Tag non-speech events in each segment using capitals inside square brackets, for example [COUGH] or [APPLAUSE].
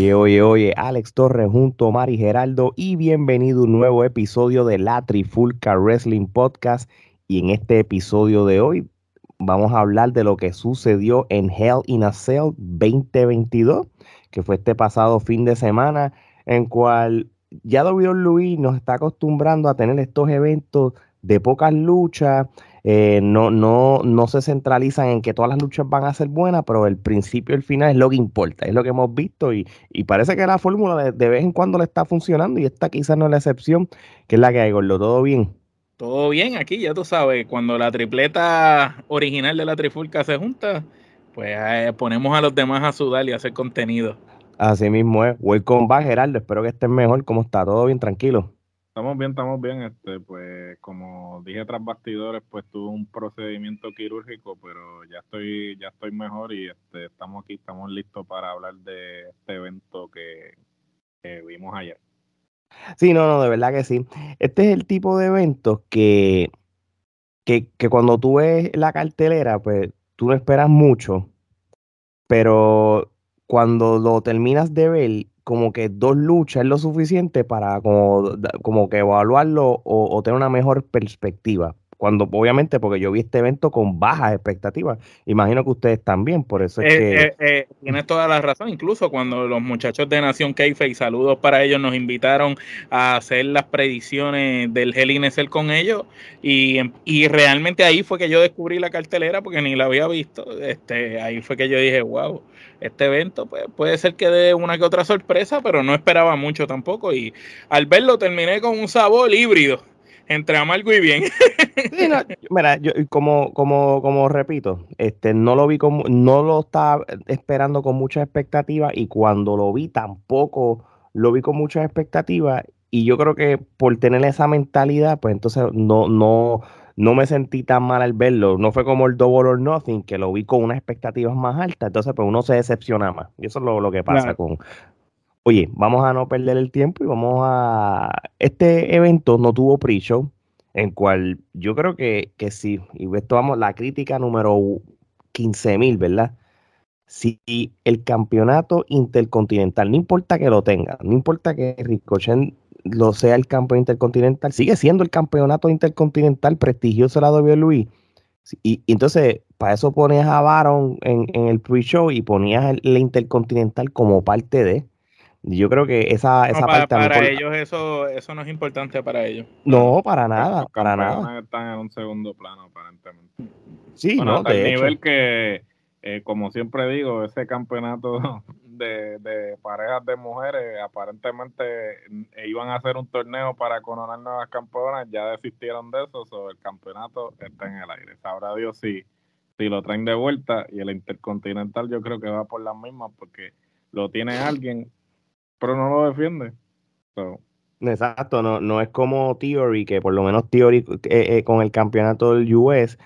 Oye, oye, oye, Alex Torres junto a Mari Geraldo y bienvenido a un nuevo episodio de la Trifulca Wrestling Podcast. Y en este episodio de hoy vamos a hablar de lo que sucedió en Hell in a Cell 2022, que fue este pasado fin de semana, en cual ya WWE nos está acostumbrando a tener estos eventos de pocas luchas, eh, no, no, no se centralizan en que todas las luchas van a ser buenas, pero el principio y el final es lo que importa, es lo que hemos visto y, parece que la fórmula de, vez en cuando le está funcionando y esta quizás no es la excepción, que es la que hay, Gordo, ¿todo bien? Todo bien aquí, ya tú sabes, cuando la tripleta original de la trifulca se junta, pues eh, ponemos a los demás a sudar y a hacer contenido. Así mismo es. Welcome back, Gerardo. Espero que estés mejor. ¿Cómo está? ¿Todo bien? Tranquilo. Estamos bien, estamos bien. Este, pues como dije tras bastidores, pues tuve un procedimiento quirúrgico, pero ya estoy, ya estoy mejor y este, estamos aquí, estamos listos para hablar de este evento que, vimos ayer. Sí, no, no, de verdad que sí. Este es el tipo de eventos que, que, que cuando tú ves la cartelera, pues tú no esperas mucho, pero cuando lo terminas de ver como que dos luchas es lo suficiente para como, como que evaluarlo o, tener una mejor perspectiva. Cuando, obviamente, porque yo vi este evento con bajas expectativas. Imagino que ustedes también, por eso es eh, que. Eh, eh, tienes toda la razón. Incluso cuando los muchachos de Nación y saludos para ellos, nos invitaron a hacer las predicciones del Hell in con ellos. Y, y realmente ahí fue que yo descubrí la cartelera porque ni la había visto. Este, ahí fue que yo dije, wow este evento pues, puede ser que dé una que otra sorpresa, pero no esperaba mucho tampoco. Y al verlo terminé con un sabor híbrido entre amargo y bien. [LAUGHS] mira, yo como, como, como repito, este, no lo vi como, no lo estaba esperando con mucha expectativa y cuando lo vi tampoco lo vi con mucha expectativa y yo creo que por tener esa mentalidad, pues entonces no, no, no me sentí tan mal al verlo. No fue como el Double or Nothing, que lo vi con unas expectativas más altas. Entonces, pues uno se decepciona más. Y eso es lo, que pasa con. Oye, vamos a no perder el tiempo y vamos a. Este evento no tuvo pre-show, en cual yo creo que, que sí. Y esto vamos, la crítica número 15.000, ¿verdad? Si el campeonato intercontinental, no importa que lo tenga, no importa que Ricochet lo sea el campeón intercontinental, sigue siendo el campeonato intercontinental prestigioso la WWE. Y, entonces, para eso ponías a Baron en, el pre-show y ponías el, intercontinental como parte de. Yo creo que esa, esa para, parte. Para ellos, eso, eso no es importante para ellos. No, para nada, para nada. Están en un segundo plano, aparentemente. Sí, no, de nivel que, eh, como siempre digo, ese campeonato [LAUGHS] de, parejas de mujeres, aparentemente eh, iban a hacer un torneo para coronar nuevas campeonas, ya desistieron de eso, sobre el campeonato está en el aire. Sabrá Dios si, si lo traen de vuelta y el Intercontinental yo creo que va por las mismas porque lo tiene alguien, pero no lo defiende. Exacto, no, no es como Theory, que por lo menos Theory eh, eh, con el campeonato del US,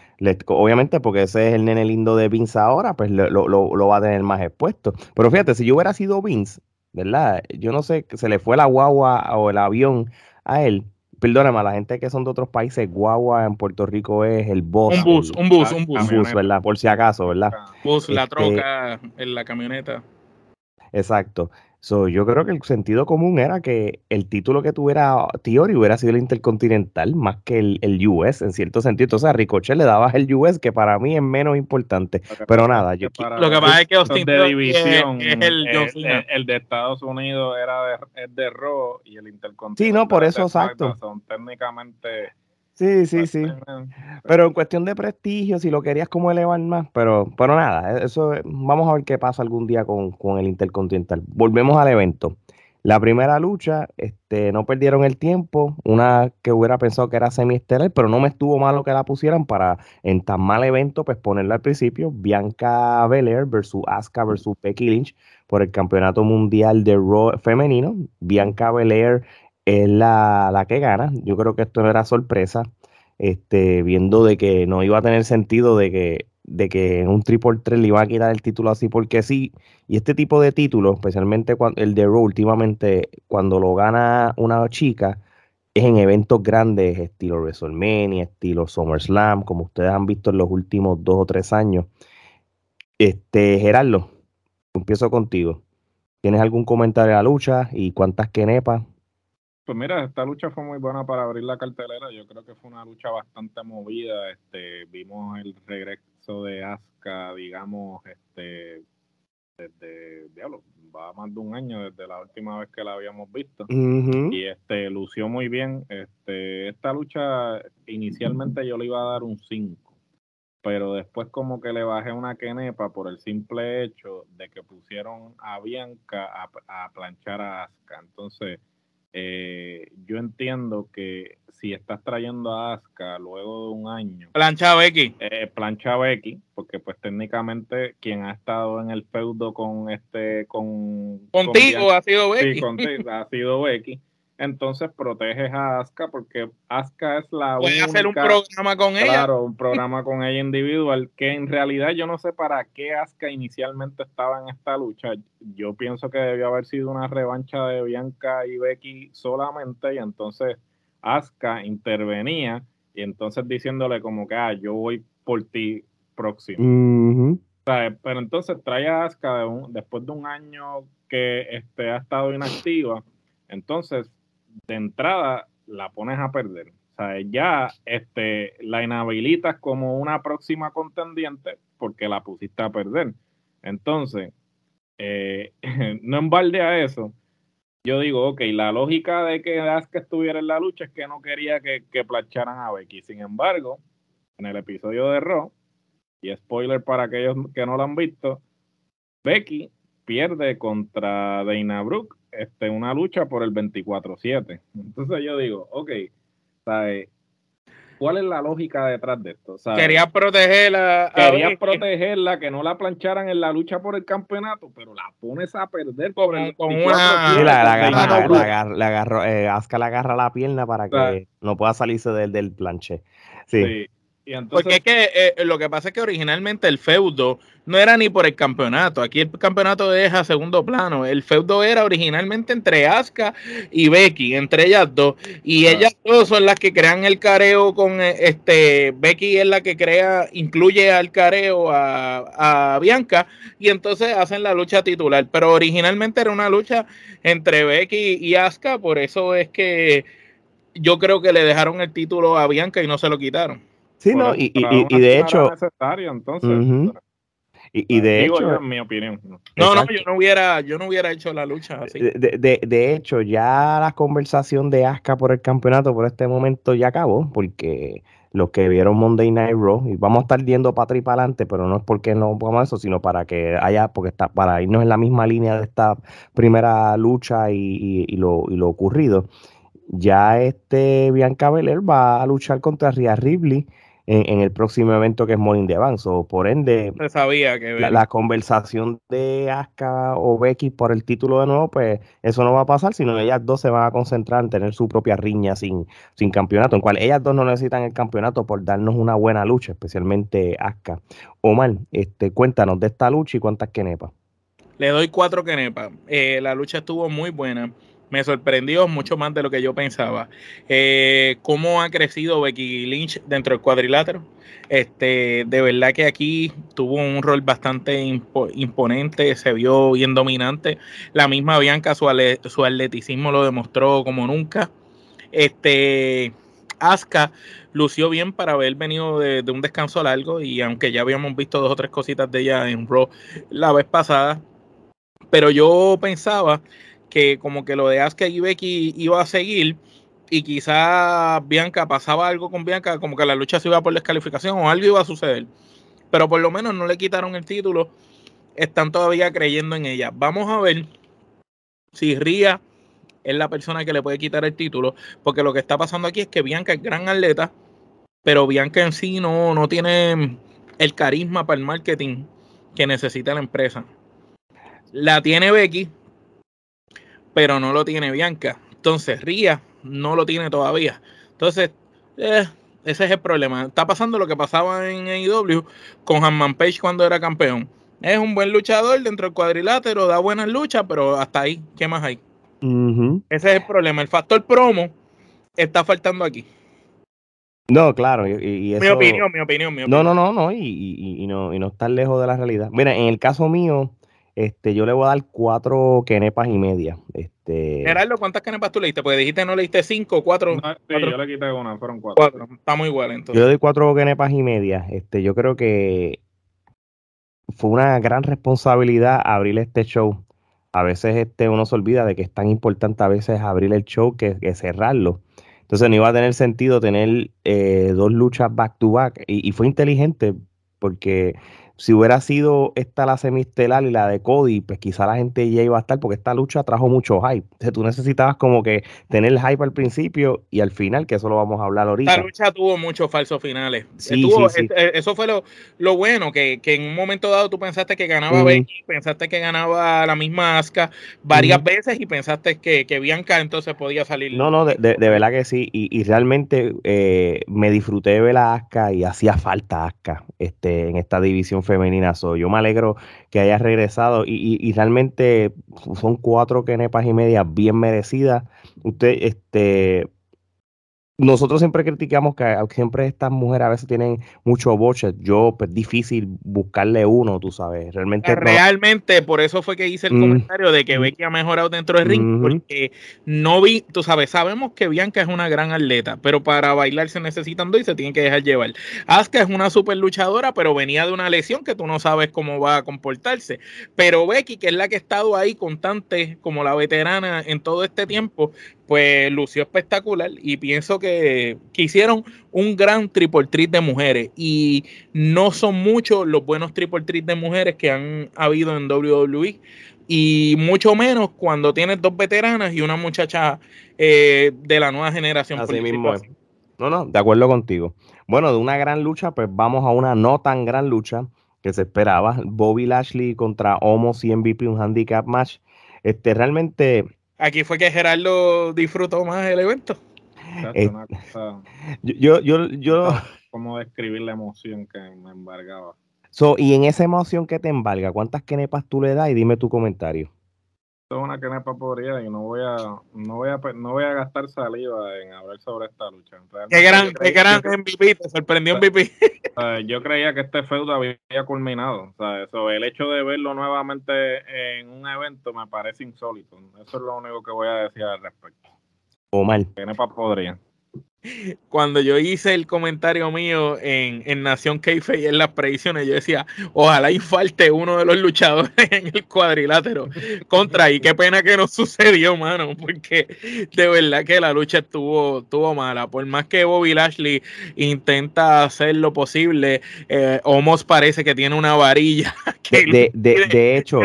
obviamente porque ese es el nene lindo de Vince ahora, pues lo, lo, va a tener más expuesto. Pero fíjate, si yo hubiera sido Vince, ¿verdad? Yo no sé, se le fue la guagua o el avión a él. Perdóname, a la gente que son de otros países, guagua en Puerto Rico es el bus. Un bus, un bus, un bus. ¿verdad? Por si acaso, ¿verdad? Bus, la este troca, en la camioneta. Exacto. So, yo creo que el sentido común era que el título que tuviera Theory hubiera sido el Intercontinental más que el, US, en cierto sentido. Entonces a Ricochet le dabas el US, que para mí es menos importante. Pero nada, yo Lo que pasa es que Austin de división, es, el, el, de Estados Unidos era de, es de Raw y el Intercontinental. Sí, no, por eso, exacto. Son técnicamente Sí, sí, sí. Pero en cuestión de prestigio, si lo querías como elevar más, pero, pero nada, e, eso vamos a ver qué pasa algún día con, el Intercontinental. Volvemos al evento. La primera lucha, este, no perdieron el tiempo, una que hubiera pensado que era semiestelar, pero no me estuvo malo que la pusieran para en tan mal evento, pues ponerla al principio, Bianca Belair versus Asuka versus Becky Lynch por el campeonato mundial de Raw femenino. Bianca Belair es la, la, que gana. Yo creo que esto no era sorpresa, este, viendo de que no iba a tener sentido de que, de que en un triple 3 le iba a quitar el título así porque sí. Y este tipo de títulos, especialmente cuando, el de Raw, últimamente, cuando lo gana una chica, es en eventos grandes, estilo WrestleMania, estilo SummerSlam, como ustedes han visto en los últimos dos o tres años. Este, Gerardo, empiezo contigo. ¿Tienes algún comentario de la lucha y cuántas quenepas? Pues mira, esta lucha fue muy buena para abrir la cartelera. Yo creo que fue una lucha bastante movida. Este, vimos el regreso de Asuka, digamos, este, desde, diablo, va más de un año desde la última vez que la habíamos visto. Y este, lució muy bien. Este, esta lucha, inicialmente yo le iba a dar un 5 pero después como que le bajé una quenepa por el simple hecho de que pusieron a Bianca a, planchar a Asuka. Entonces, eh, yo entiendo que si estás trayendo a Asuka luego de un año... Plancha Becky. Eh, plancha Becky, porque pues técnicamente quien ha estado en el feudo con este... con Contigo ha sido Becky. Sí, contigo ha sido Becky entonces proteges a Aska porque Aska es la Puedes hacer un programa con ella. Claro, un programa con ella individual, que en realidad yo no sé para qué Aska inicialmente estaba en esta lucha. Yo pienso que debió haber sido una revancha de Bianca y Becky solamente, y entonces Aska intervenía, y entonces diciéndole como que, ah, yo voy por ti próximo. pero entonces trae a Aska después de un año que este, ha estado inactiva. Entonces, de entrada la pones a perder. O sea, ya este, la inhabilitas como una próxima contendiente porque la pusiste a perder. Entonces, eh, [LAUGHS] no en balde a eso, yo digo, ok, la lógica de que Asuka estuviera en la lucha es que no quería que, que placharan a Becky. Sin embargo, en el episodio de Raw, y spoiler para aquellos que no lo han visto, Becky pierde contra Dana Brooke este, una lucha por el 24-7. Entonces yo digo, ok, ¿sabes? ¿cuál es la lógica detrás de esto? Quería protegerla. Quería protegerla, que no la plancharan en la lucha por el campeonato, pero la pones a perder con, una... la, agarró, eh, la agarra la pierna para que no pueda salirse del, del planche. sí. Porque es que eh, lo que pasa es que originalmente el feudo no era ni por el campeonato. Aquí el campeonato deja segundo plano. El feudo era originalmente entre Asuka y Becky, entre ellas dos. Y ellas dos son las que crean el careo con eh, este. Becky es la que crea, incluye al careo a, a Bianca. Y entonces hacen la lucha titular. Pero originalmente era una lucha entre Becky y Asuka. Por eso es que yo creo que le dejaron el título a Bianca y no se lo quitaron. Sí, no, y, de hecho. entonces. Y, de hecho, en mi opinión. No, no, yo no hubiera, yo no hubiera hecho la lucha así. De, de, hecho, ya la conversación de Asuka por el campeonato por este momento ya acabó, porque los que vieron Monday Night Raw, y vamos a estar yendo para atrás y para adelante, pero no es porque no pongamos eso, sino para que haya, porque está, para irnos en la misma línea de esta primera lucha y, y lo, y lo ocurrido. Ya este Bianca Belair va a luchar contra Rhea Ripley en, el próximo evento que es Morning de Avance. por ende, sabía que la, conversación de Asuka o Becky por el título de nuevo, pues eso no va a pasar, sino ellas dos se van a concentrar en tener su propia riña sin, sin campeonato, en cual ellas dos no necesitan el campeonato por darnos una buena lucha, especialmente Asuka. Omar, este, cuéntanos de esta lucha y cuántas quenepas. Le doy cuatro quenepas. Eh, la lucha estuvo muy buena me sorprendió mucho más de lo que yo pensaba. Eh, cómo ha crecido Becky Lynch dentro del cuadrilátero. Este, de verdad que aquí tuvo un rol bastante imponente, se vio bien dominante. La misma Bianca, su, atleticismo lo demostró como nunca. Este, Asuka lució bien para haber venido de, de, un descanso largo y aunque ya habíamos visto dos o tres cositas de ella en Raw la vez pasada, pero yo pensaba que como que lo de Asuka y Becky iba a seguir y quizá Bianca pasaba algo con Bianca, como que la lucha se iba por descalificación o algo iba a suceder. Pero por lo menos no le quitaron el título, están todavía creyendo en ella. Vamos a ver si Ria es la persona que le puede quitar el título, porque lo que está pasando aquí es que Bianca es gran atleta, pero Bianca en sí no, no tiene el carisma para el marketing que necesita la empresa. La tiene Becky, pero no lo tiene Bianca. Entonces, Ria no lo tiene todavía. Entonces, eh, ese es el problema. Está pasando lo que pasaba en AEW con Hanman Page cuando era campeón. Es un buen luchador dentro del cuadrilátero, da buenas luchas, pero hasta ahí, ¿qué más hay? Ese es el problema. El factor promo está faltando aquí. No, claro. Y, Mi opinión, mi opinión, mi opinión. No, no, no, no y, no, y no estar lejos de la realidad. Mira, en el caso mío, este, yo le voy a dar cuatro kenepas y media. Este... Gerardo, ¿cuántas kenepas tú leíste? Porque dijiste no leíste cinco, cuatro. No, sí, yo le quité una, fueron cuatro. cuatro. Estamos igual entonces. Yo le doy cuatro kenepas y media. Este, yo creo que fue una gran responsabilidad abrir este show. A veces este, uno se olvida de que es tan importante a veces abrir el show que, que cerrarlo. Entonces no iba a tener sentido tener eh, dos luchas back to back. Y, y, fue inteligente porque si hubiera sido esta la semistelar y la de Cody, pues quizá la gente ya iba a estar, porque esta lucha trajo mucho hype. Entonces tú necesitabas como que tener el hype al principio y al final, que eso lo vamos a hablar ahorita. Esta lucha tuvo muchos falsos finales. Sí, tuvo, sí, sí. Eso fue lo, lo bueno, que, que, en un momento dado tú pensaste que ganaba uh -huh. Becky, pensaste que ganaba la misma Asuka varias uh -huh. veces y pensaste que, que, Bianca entonces podía salir. No, no, de, de, de verdad que sí. Y, y realmente eh, me disfruté de ver a Asuka y hacía falta Asuka este, en esta división femenina. So, yo me alegro que haya regresado y, y, realmente son cuatro kenepas y media bien merecidas. Usted, este, nosotros siempre criticamos que siempre estas mujeres a veces tienen mucho boche. Yo, pues difícil buscarle uno, tú sabes. Realmente. Realmente, no. por eso fue que hice el mm. comentario de que Becky ha mejorado dentro del ring, mm -hmm. porque no vi, tú sabes, sabemos que Bianca es una gran atleta, pero para bailar se necesitan dos y se tienen que dejar llevar. Asuka es una super luchadora, pero venía de una lesión que tú no sabes cómo va a comportarse. Pero Becky, que es la que ha estado ahí constante como la veterana en todo este tiempo, pues lució espectacular y pienso que, que, hicieron un gran triple treat de mujeres y no son muchos los buenos triple treat de mujeres que han habido en WWE y mucho menos cuando tienes dos veteranas y una muchacha eh, de la nueva generación. Así mismo es. No, no, de acuerdo contigo. Bueno, de una gran lucha, pues vamos a una no tan gran lucha que se esperaba. Bobby Lashley contra Homos y MVP, un handicap match. Este, realmente Aquí fue que Gerardo disfrutó más el evento. Eh, yo, yo, yo, ¿Cómo describir la emoción que me embargaba? So, y en esa emoción que te embarga, ¿cuántas kenepas tú le das? Y dime tu comentario. Es una kenepa podrida y no voy a, no voy a, no voy a gastar saliva en hablar sobre esta lucha. Realmente qué gran, qué gran MVP, te sorprendió MVP. yo creía que este feudo había culminado. O sea, eso, el hecho de verlo nuevamente en un evento me parece insólito. Eso es lo único que voy a decir al respecto. Omar. Kenepa podría cuando yo hice el comentario mío en, en Nación Keife y en las predicciones, yo decía, ojalá y falte uno de los luchadores [LAUGHS] en el cuadrilátero contra, y qué pena que no [LAUGHS] sucedió, mano, porque de verdad que la lucha estuvo, estuvo mala, por más que Bobby Lashley intenta hacer lo posible, eh, Homos parece que tiene una varilla [LAUGHS] que de, de, de, de hecho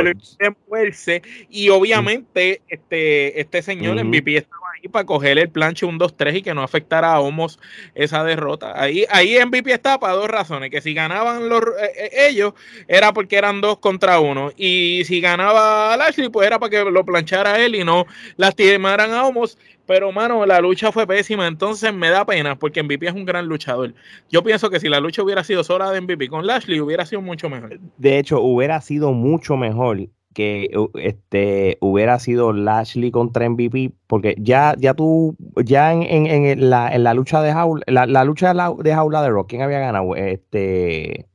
y obviamente este, este señor uh -huh. MVP estaba ahí para coger el planche 1, 2, 3 y que no afectara a Homos esa derrota. Ahí, ahí MVP estaba para dos razones, que si ganaban los, eh, ellos era porque eran dos contra uno y si ganaba Lashley pues era para que lo planchara él y no lastimaran a Homos. Pero, mano, la lucha fue pésima, entonces me da pena porque MVP es un gran luchador. Yo pienso que si la lucha hubiera sido sola de MVP con Lashley, hubiera sido mucho mejor. De hecho, hubiera sido mucho mejor que este hubiera sido Lashley contra MVP porque ya ya tú ya en, en, en la, en la lucha de jaula la, la lucha de, la, de jaula de Rock quién había ganado este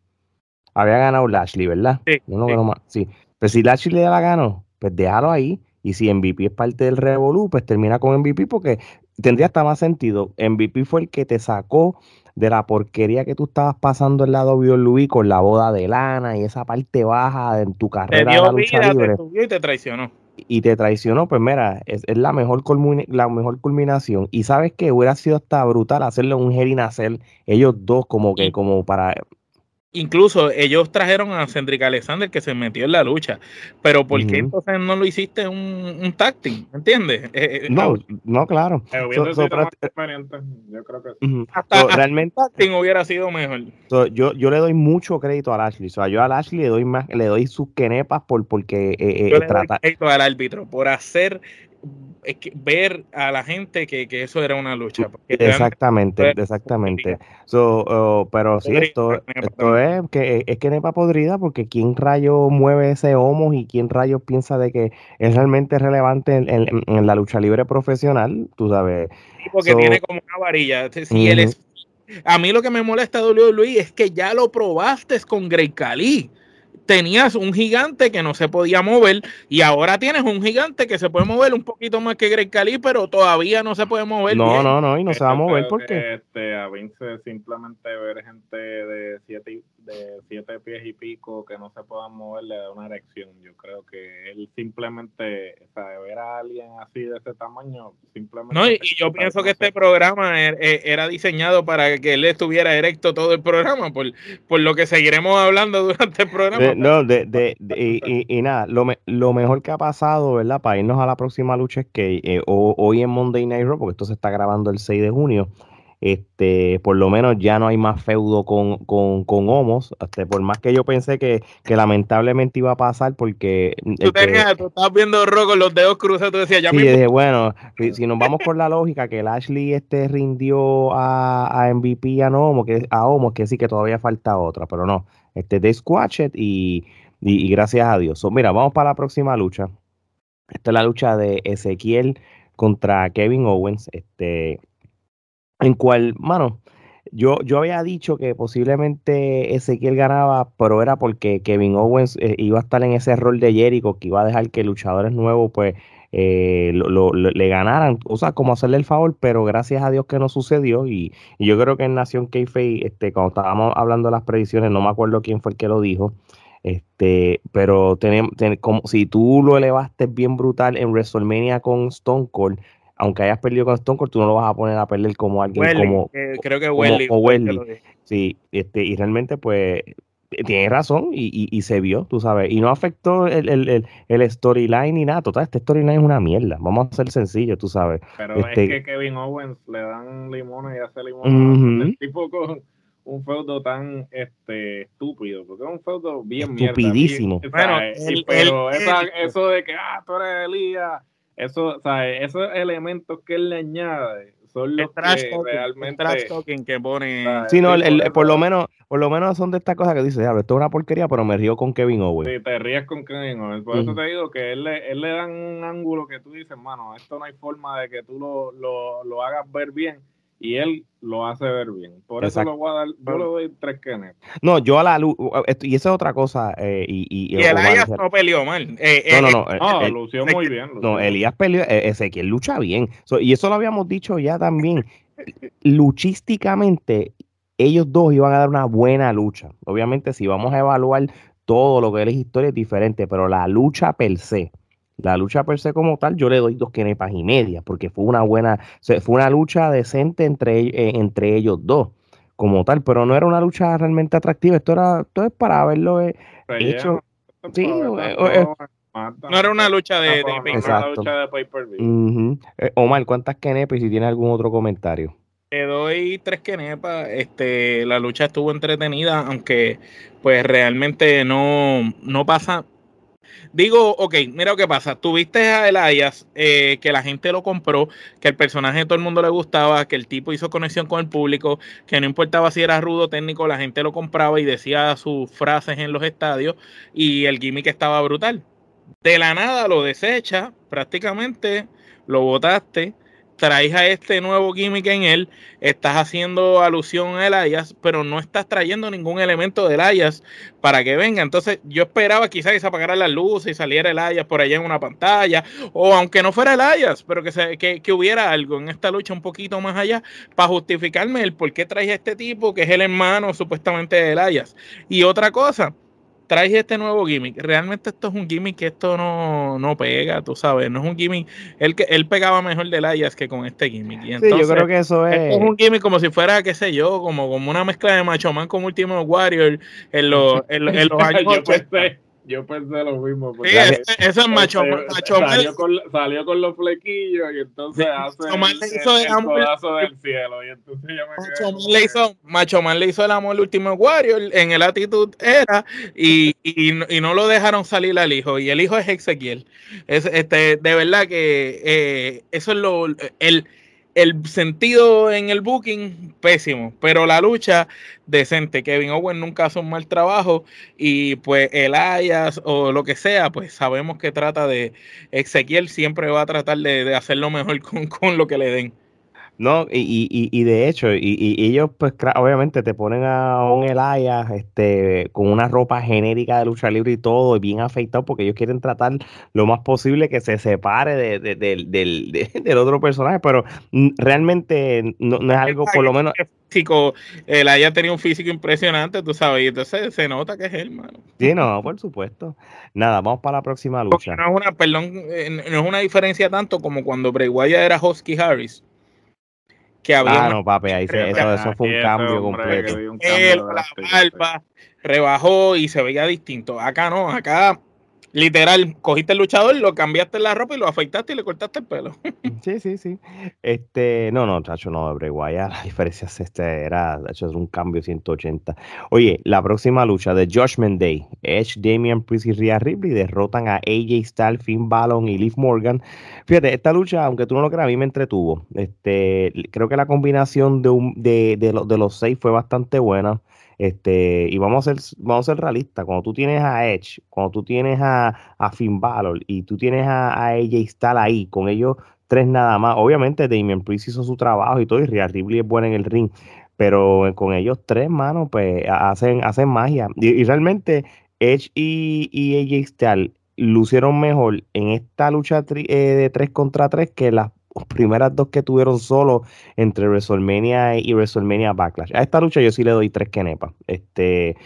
había ganado Lashley verdad sí, no, sí. más. sí. pero si Lashley le la ganó pues déjalo ahí y si MVP es parte del Revolu pues termina con MVP porque tendría hasta más sentido MVP fue el que te sacó de la porquería que tú estabas pasando en la WWE con la boda de lana y esa parte baja en tu carrera te dio de la lucha vida, libre. Te y te traicionó. Y te traicionó, pues mira, es, es la, mejor la mejor culminación. Y sabes que hubiera sido hasta brutal hacerle un Jerry Nacer, ellos dos como que, como para Incluso ellos trajeron a Cendric Alexander que se metió en la lucha. Pero ¿por qué uh -huh. entonces no lo hiciste un, un team? ¿Entiendes? Eh, no, no, claro. So, so, so, yo creo que sí. uh -huh. Hasta, realmente team hubiera sido mejor. yo, yo le doy mucho crédito a Lashley. O sea, yo a Lashley le doy más, le doy sus quenepas por porque eh, yo le trata. Doy crédito al árbitro por hacer es que ver a la gente que, que, eso era una lucha. Exactamente, exactamente. So, uh, pero sí, esto, esto es que es que nepa podrida porque quién rayo mueve ese homo y quién rayo piensa de que es realmente relevante en, en, en la lucha libre profesional, tú sabes. Sí, porque so, tiene como una varilla. Si uh -huh. él es, a mí lo que me molesta de WWE es que ya lo probaste con Grey Cali tenías un gigante que no se podía mover y ahora tienes un gigante que se puede mover un poquito más que Greg Cali, pero todavía no se puede mover. No, no, no, y no se va a mover porque. Este, a Vince simplemente ver gente de siete, de siete pies y pico que no se puedan mover le da una erección. Yo creo que él simplemente, o sea, ver a alguien así de ese tamaño, simplemente. No, y, yo pienso que este programa er, e, era diseñado para que él estuviera erecto todo el programa, por, por lo que seguiremos hablando durante el programa no, de, de, y, nada, lo, lo mejor que ha pasado, ¿verdad? Para irnos a la próxima lucha es que eh, hoy en Monday Night Raw, porque esto se está grabando el 6 de junio, este, por lo menos ya no hay más feudo con, con, con Homos, este, por más que yo pensé que, que lamentablemente iba a pasar porque... Tú, tenías, tú estabas viendo rojo con los dedos cruzados, tú decías, ya sí, dije, bueno, si, nos vamos [LAUGHS] por la lógica que el Ashley este rindió a, a MVP a no Homos, que, a Homos, que sí que todavía falta otra, pero no, este, de Squatchet y, y, gracias a Dios. mira, vamos para la próxima lucha. Esta es la lucha de Ezequiel contra Kevin Owens, este, en cual, mano, yo, yo había dicho que posiblemente Ezequiel ganaba, pero era porque Kevin Owens eh, iba a estar en ese rol de Jericho, que iba a dejar que luchadores nuevos, pues, eh, lo, le ganaran, o sea, como hacerle el favor, pero gracias a Dios que no sucedió y, yo creo que en Nación Keife, este, cuando estábamos hablando de las predicciones, no me acuerdo quién fue el que lo dijo, este, pero tenemos, como si tú lo elevaste bien brutal en WrestleMania con Stone Cold, aunque hayas perdido con Stone Cold, tú no lo vas a poner a perder como alguien como, creo que Welly, o Welly. Sí, este, y realmente pues tiene razón y, se vio, tú sabes, y no afectó el, el, el, storyline ni nada, total, este storyline es una mierda, vamos a ser sencillo, tú sabes. Pero es este que Kevin Owens le dan limones y hace limones, el tipo con un feudo tan este estúpido, porque es un feudo bien Estupidísimo. bueno, pero eso de que, ah, tú eres Elías, eso, o sea, esos elementos que él le añade son los que realmente trash talking que pone sí no el, por lo menos por lo menos son de estas cosas que dices esto es una porquería pero me río con Kevin Owens sí te ríes con Kevin Owens. Por eso te digo que él, él le dan un ángulo que tú dices mano esto no hay forma de que tú lo, lo, lo hagas ver bien y él lo hace ver bien. Por eso lo voy a dar, yo le doy tres Kenneth. No, yo a la luz, y esa es otra cosa. Eh, y, y, y Elías no peleó mal. Eh, no, no, no. Eh, no, lució muy bien. no, Elías peleó, Ezequiel lucha bien. y eso lo habíamos dicho ya también. Luchísticamente, ellos dos iban a dar una buena lucha. Obviamente, si vamos a evaluar todo lo que es historia es diferente, pero la lucha per se la lucha per se como tal, yo le doy dos quenepas y media, porque fue una buena, fue una lucha decente entre, eh, entre ellos dos, como tal, pero no era una lucha realmente atractiva. Esto era, esto es para verlo eh, hecho. Sí, eh, no era una lucha de, pay per view. Omar, ¿cuántas quenepas y si tiene algún otro comentario? Le doy tres quenepas. Este, la lucha estuvo entretenida, aunque pues realmente no, no pasa Digo, ok, mira lo que pasa. Tuviste a Elias, eh, que la gente lo compró, que el personaje de todo el mundo le gustaba, que el tipo hizo conexión con el público, que no importaba si era rudo técnico, la gente lo compraba y decía sus frases en los estadios y el gimmick estaba brutal. De la nada lo desecha, prácticamente lo votaste traes a este nuevo gimmick en él, estás haciendo alusión a Elias, pero no estás trayendo ningún elemento de Elias para que venga. Entonces yo esperaba quizás que se apagara las luces y saliera Elias por allá en una pantalla, o aunque no fuera Elias, pero que, se, que, que, hubiera algo en esta lucha un poquito más allá para justificarme el por qué traes a este tipo que es el hermano supuestamente de Elias. Y otra cosa, traes este nuevo gimmick. Realmente esto es un gimmick que esto no, no pega, tú sabes. No es un gimmick. Él, él pegaba mejor de Layas que con este gimmick. Y entonces, sí, yo creo que eso es. es un gimmick como si fuera, qué sé yo, como, como una mezcla de Macho Man con Ultimate Warrior en los, [LAUGHS] en, los años. Yo pensé lo mismo. Sí, ese, ese es macho, macho salió, con, salió con los flequillos y entonces hace el, el, el codazo del cielo. Y entonces yo me Macho, Man le hizo, macho Man le hizo el amor al último Warrior en el actitud era y, y, y, no lo dejaron salir al hijo. Y el hijo es Ezequiel. Es, este, de verdad que eh, eso es lo. El, el sentido en el booking, pésimo, pero la lucha, decente. Kevin Owen nunca hace un mal trabajo y pues el Ayas o lo que sea, pues sabemos que trata de, Ezequiel siempre va a tratar de, hacerlo mejor [LAUGHS] con, con, lo que le den. No, y, y, y de hecho, y, y ellos pues obviamente te ponen a un Elias este, con una ropa genérica de lucha libre y todo, y bien afeitado, porque ellos quieren tratar lo más posible que se separe de, de, del, del [LAUGHS] otro personaje, pero realmente no, es algo, por lo menos... Físico, él haya tenido un físico impresionante, tú sabes, y entonces se nota que es él, mano. Sí, no, por supuesto. Nada, vamos para la próxima lucha. no es una, perdón, eh, no es una diferencia tanto como cuando Bray Wyatt era Husky Harris que había. Ah, no, papi, ahí se, eso, eso, fue un cambio completo. Él, la barba, rebajó y se veía distinto. Acá no, acá literal, cogiste el luchador, lo cambiaste la ropa y lo afeitaste y le cortaste el pelo. [LAUGHS] Sí, sí, sí. Este, no, no, chacho, no, Bray Wyatt, la [LAUGHS] diferencia es este, era, es un cambio 180. Oye, la próxima lucha de Judgment Day, Edge, Damian Priest y Rhea Ripley derrotan a AJ Styles, Finn Balor y Liv Morgan. Fíjate, esta lucha, aunque tú no lo creas, a mí me entretuvo. Este, creo que la combinación de, un, de, de, de los seis fue bastante buena. Este, y vamos a ser, vamos a ser realistas, cuando tú tienes a Edge, cuando tú tienes a, a Finn Balor y tú tienes a, a AJ Styles ahí, con ellos tres nada más, obviamente Damien Priest hizo su trabajo y todo, y Rhea Ripley es buena en el ring, pero con ellos tres, manos, pues hacen, hacen magia. Y, realmente Edge y, y AJ Styles lucieron mejor en esta lucha eh, de tres contra tres que las primeras dos que tuvieron solo entre WrestleMania y WrestleMania Backlash. A esta lucha yo sí le doy tres kenepas. Este,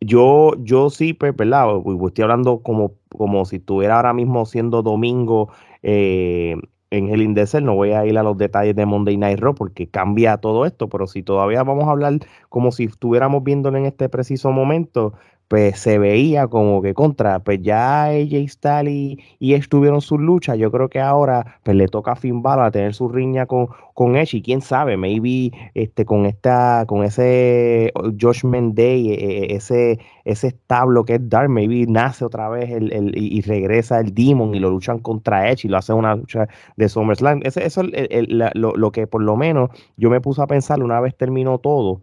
yo, yo sí, pues, ¿verdad? Estoy hablando como, como si estuviera ahora mismo siendo domingo eh, en el Indecel. No voy a ir a los detalles de Monday Night Raw porque cambia todo esto, pero si todavía vamos a hablar como si estuviéramos viéndolo en este preciso momento, pues se veía como que contra, pues ya AJ Styles y, y estuvieron sus luchas, yo creo que ahora pues le toca a Finn Balor a tener su riña con, con Edge y quién sabe, maybe este con esta con ese Judgment Day, e, e, ese ese establo que es Dark, maybe nace otra vez el, el, y regresa el Demon y lo luchan contra Edge y lo hace una lucha de SummerSlam. Ese, eso es lo, lo que por lo menos yo me puse a pensar una vez terminó todo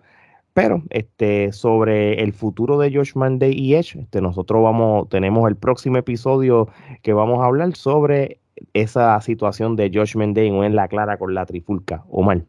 pero este, sobre el futuro de Josh Monday y Edge, este, nosotros vamos, tenemos el próximo episodio que vamos a hablar sobre esa situación de Josh Monday en la clara con la trifulca. Omar.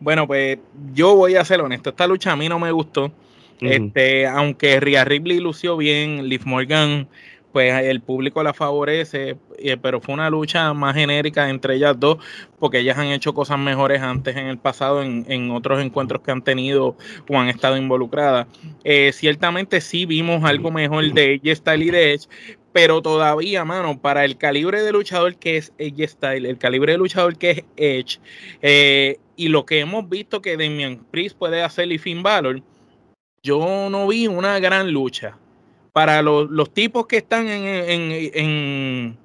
Bueno, pues yo voy a ser honesto, esta lucha a mí no me gustó. Este, aunque Rhea Ripley lució bien, Liv Morgan pues el público la favorece, pero fue una lucha más genérica entre ellas dos, porque ellas han hecho cosas mejores antes en el pasado, en, otros encuentros que han tenido o han estado involucradas. Eh, ciertamente sí vimos algo mejor de ella Style y de Edge, pero todavía, mano, para el calibre de luchador que es ella Style, el calibre de luchador que es Edge, eh, y lo que hemos visto que Damian Priest puede hacer y Finn Balor, yo no vi una gran lucha para los, tipos que están en,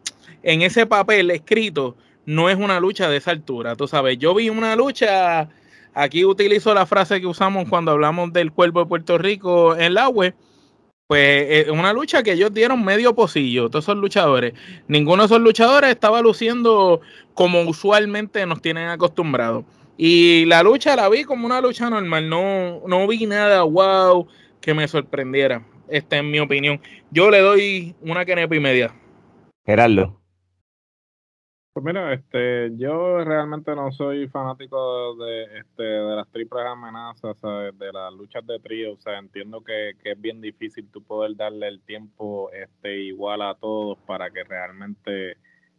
ese papel escrito, no es una lucha de esa altura. Tú sabes, yo vi una lucha, aquí utilizo la frase que usamos cuando hablamos del cuerpo de Puerto Rico en la web, pues es una lucha que ellos dieron medio pocillo, todos esos luchadores. Ninguno de esos luchadores estaba luciendo como usualmente nos tienen acostumbrados. Y la lucha la vi como una lucha normal, no, no vi nada wow que me sorprendiera. Esta es mi opinión. Yo le doy una canepa y media. Gerardo. Pues mira, este, yo realmente no soy fanático de, este, de las triples amenazas, de las luchas de trío, o sea, entiendo que, que, es bien difícil tú poder darle el tiempo este, igual a todos para que realmente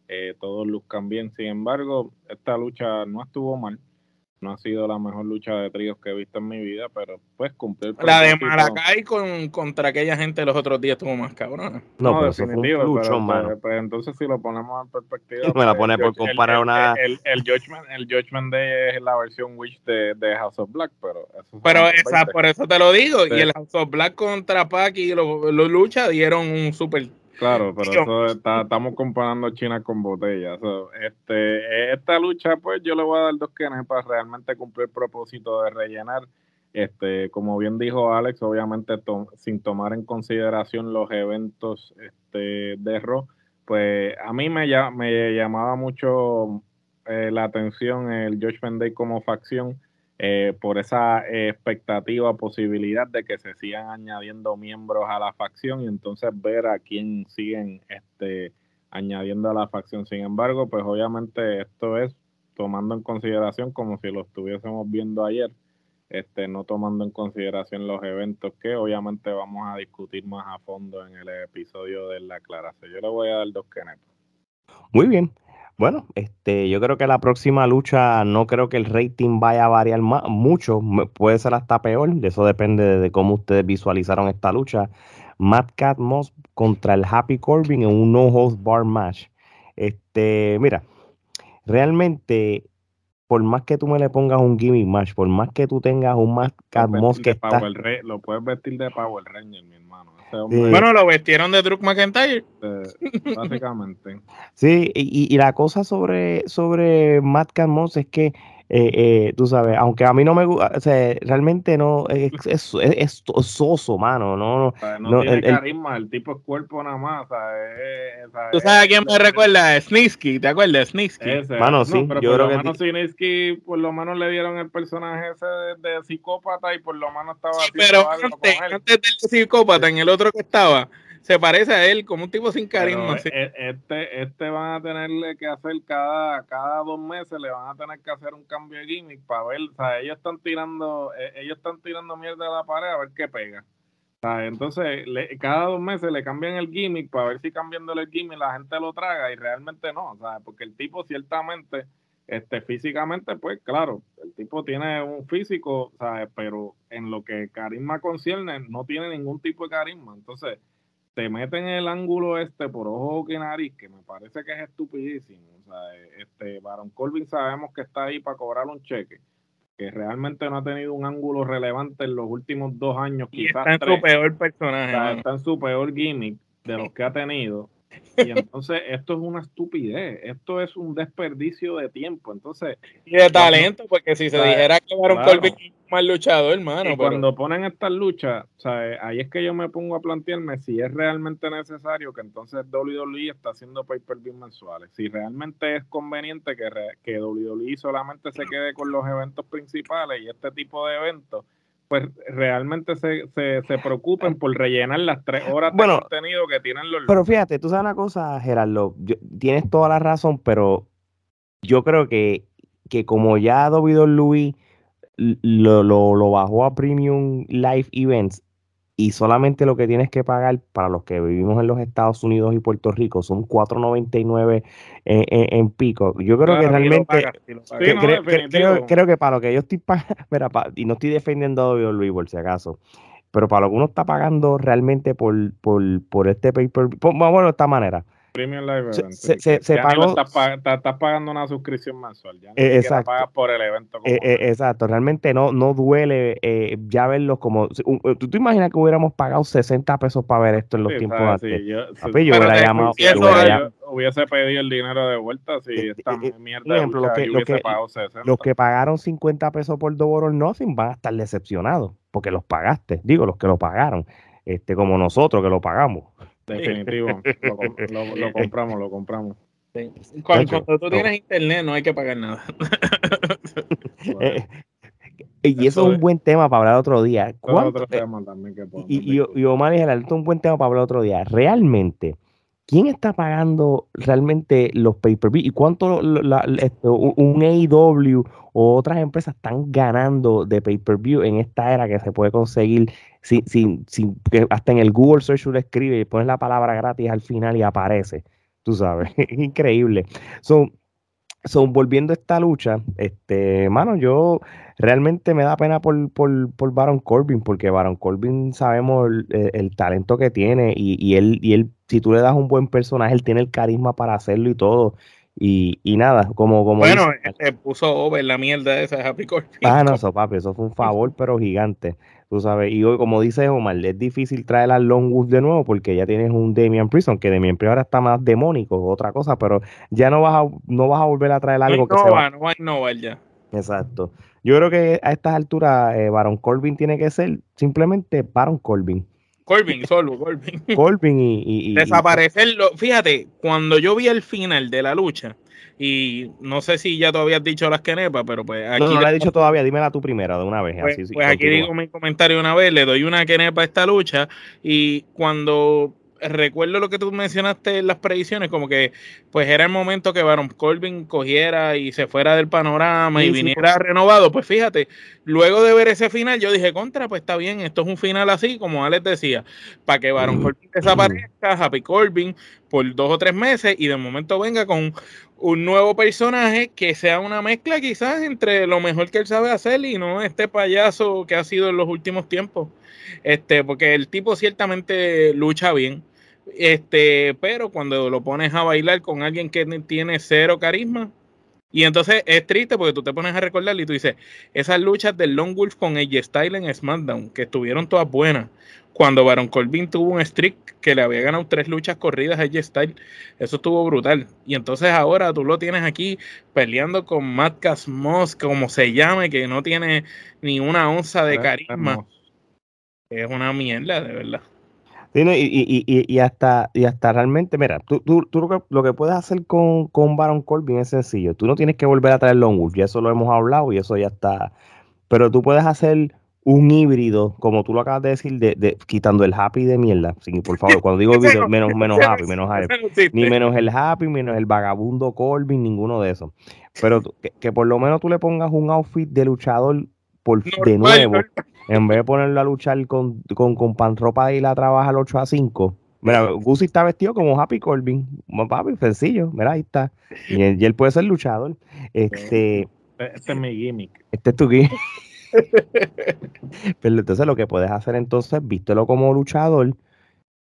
eh, todos luzcan bien. Sin embargo, esta lucha no estuvo mal, no ha sido la mejor lucha de tríos que he visto en mi vida, pero pues cumplir. La de Maracay con, contra aquella gente los otros días estuvo más cabrona. No, no definitivo, pero, pues, pues, entonces si lo ponemos en perspectiva. [LAUGHS] Me la pues, pone por comparar una. El, el, Judgment, el Judgment Day es la versión Witch de, de House of Black, pero. Eso pero esa, por eso te lo digo. Y el House of Black contra Pac y los lo lucha dieron un super Claro, [LAUGHS] pero eso estamos comparando China con botellas. este, esta lucha, pues yo le voy a dar dos quenes para realmente cumplir el propósito de rellenar. Este, como bien dijo Alex, obviamente sin tomar en consideración los eventos este, de Raw, pues a mí me, me llamaba mucho eh, la atención el Josh Day como facción eh, por esa expectativa, posibilidad de que se sigan añadiendo miembros a la facción y entonces ver a quién siguen este, añadiendo a la facción. Sin embargo, pues obviamente esto es tomando en consideración como si lo estuviésemos viendo ayer, este, no tomando en consideración los eventos que obviamente vamos a discutir más a fondo en el episodio de la aclaración. Yo le voy a dar dos kenepas. Muy bien. Bueno, este, yo creo que la próxima lucha no creo que el rating vaya a variar mucho, puede ser hasta peor, de eso depende de cómo ustedes visualizaron esta lucha. Matt Catmos contra el Happy Corbin en un no host bar match. Este, mira, realmente por más que tú me le pongas un gimmick match, por más que tú tengas un Matt Catmos que está... lo puedes vestir de Power Ranger, mi Bueno, lo vestieron de Drew McIntyre. básicamente. sí, y, y, la cosa sobre, sobre Matt Moss es que eh, eh, tú sabes, aunque a mí no me gusta, o sea, realmente no, es, es, es, soso, mano, no, no, tiene carisma, el, tipo es cuerpo nada más, ¿Tú sabes a quién me recuerda? Snisky, ¿te acuerdas? Snisky. mano, sí, pero yo por creo lo que Snisky, por lo menos le dieron el personaje ese de, psicópata y por lo menos estaba sí, pero antes, antes del psicópata, en el otro que estaba, se parece a él como un tipo sin carisma. E, este, este van a tenerle que hacer cada, cada dos meses, le van a tener que hacer un cambio de gimmick para ver, o sea, ellos están tirando, e, ellos están tirando mierda a la pared a ver qué pega. O sea, entonces, cada dos meses le cambian el gimmick para ver si cambiándole el gimmick la gente lo traga y realmente no, o sea, porque el tipo ciertamente, este, físicamente, pues claro, el tipo tiene un físico, ¿sabes? pero en lo que carisma concierne, no tiene ningún tipo de carisma. Entonces, te meten el ángulo este por ojo que nariz, que me parece que es estupidísimo. O sea, este Baron Corbin sabemos que está ahí para cobrar un cheque, que realmente no ha tenido un ángulo relevante en los últimos dos años. Y está en su peor personaje. está en su peor gimmick de los que ha tenido. Y entonces esto es una estupidez, esto es un desperdicio de tiempo. Entonces, y de talento, porque si se dijera que Baron Corbin es un mal luchador, hermano. Cuando ponen estas luchas, ahí es que yo me pongo a plantearme si es realmente necesario que entonces WWE está haciendo pay-per-view mensuales. Si realmente es conveniente que, que WWE solamente se quede con los eventos principales y este tipo de eventos pues realmente se, se, preocupen por rellenar las tres horas de contenido que tienen los... Pero fíjate, tú sabes una cosa, Gerardo, tienes toda la razón, pero yo creo que, que como ya WWE lo, lo, lo bajó a Premium Live Events, y solamente lo que tienes que pagar para los que vivimos en los Estados Unidos y Puerto Rico son 4.99 en, en, pico. Yo creo que realmente creo, que para lo que yo estoy pagando, [LAUGHS] y no estoy defendiendo a WWE por si acaso, pero para lo que uno está pagando realmente por, por, por este paper, vamos a de esta manera. Premium Live Se, se, pagó. Estás, pagando una suscripción mensual. Ya eh, pagas por el evento. Eh, eh, exacto. Realmente no, no duele ya verlos como. ¿tú, te imaginas que hubiéramos pagado 60 pesos para ver esto en los tiempos antes? Sí, yo, hubiera llamado. Hubiese pedido el dinero de vuelta, si esta mierda ejemplo, los que, lo que, pagado 60. Los que pagaron 50 pesos por Double or Nothing van a estar decepcionados porque los pagaste. Digo, los que lo pagaron. Este, como nosotros que lo pagamos. Definitivo, [LAUGHS] lo, compramos, lo compramos. Cuando, tú tienes internet no hay que pagar nada. [LAUGHS] Eh, y eso es un buen tema para hablar otro día. Otro tema también que y, y, y, Omar y Gerardo, es un buen tema para hablar otro día. Realmente, ¿quién está pagando realmente los pay-per-view? ¿Y cuánto un AEW o otras empresas están ganando de pay-per-view en esta era que se puede conseguir sin, sin, sin, que hasta en el Google Search lo escribe y pones la palabra gratis al final y aparece. Tú sabes, es [LAUGHS] increíble. Son, son volviendo a esta lucha, este, mano, yo realmente me da pena por, por, por Baron Corbin, porque Baron Corbin sabemos el, talento que tiene y, y, él, y él, si tú le das un buen personaje, él tiene el carisma para hacerlo y todo. Y, y nada, como, como Bueno, se puso over la mierda esa de Happy Corbin. Ah, no, eso, papi, eso fue un [LAUGHS] favor, pero gigante. Tú sabes, y hoy, como dice Omar, es difícil traer a Longwood de nuevo porque ya tienes un Damian Prison, que Damian Prison ahora está más demónico, otra cosa, pero ya no vas a, no vas a volver a traer algo que no se va, No va a innovar ya. Exacto. Yo creo que a estas alturas eh, Baron Corbin tiene que ser simplemente Baron Corbin. Corbin, solo Corbin. Corbin y, y, Desaparecerlo. Fíjate, cuando yo vi el final de la lucha, y no sé si ya todavía has dicho las quenepas, pero pues aquí. No, no la he dicho todavía, dímela tú primero, de una vez. Pues, así, pues aquí digo mi comentario una vez, le doy una quenepa a esta lucha, y cuando recuerdo lo que tú mencionaste en las predicciones, como que pues era el momento que Baron Corbin cogiera y se fuera del panorama y viniera renovado. Pues fíjate, luego de ver ese final, yo dije, contra, pues está bien, esto es un final así, como Alex decía, para que Baron mm. Corbin desaparezca, Happy Corbin, por dos o tres meses y de momento venga con un nuevo personaje que sea una mezcla quizás entre lo mejor que él sabe hacer y no este payaso que ha sido en los últimos tiempos. Este, porque el tipo ciertamente lucha bien. Este, pero cuando lo pones a bailar con alguien que tiene cero carisma, y entonces es triste porque tú te pones a recordar y tú dices, esas luchas del Long Wolf con AJ Style en SmackDown, que estuvieron todas buenas, cuando Baron Corbin tuvo un streak que le había ganado tres luchas corridas a AJ Style, eso estuvo brutal. Y entonces ahora tú lo tienes aquí peleando con Matt Casmos, como se llame, que no tiene ni una onza de carisma. Es una mierda, de verdad y, y, hasta, y hasta realmente, mira, tú, tú, lo, que, puedes hacer con, con Baron Corbin es sencillo. Tú no tienes que volver a traer Longwood, ya eso lo hemos hablado y eso ya está. Pero tú puedes hacer un híbrido, como tú lo acabas de decir, de, quitando el happy de mierda. Sí, por favor, cuando digo [LAUGHS] híbrido, menos, menos happy, menos happy. Ni menos el happy, menos el vagabundo Corbin, ninguno de esos. Pero que, por lo menos tú le pongas un outfit de luchador por, de nuevo en vez de ponerlo a luchar con, con, con pan ropa y la trabaja al 8 a 5. Mira, Gusi está vestido como Happy Corbin. Como papi, sencillo. Mira, ahí está. Y él, puede ser luchador. Este, este es mi gimmick. Este es tu gimmick. [LAUGHS] Pero entonces lo que puedes hacer entonces, vístelo como luchador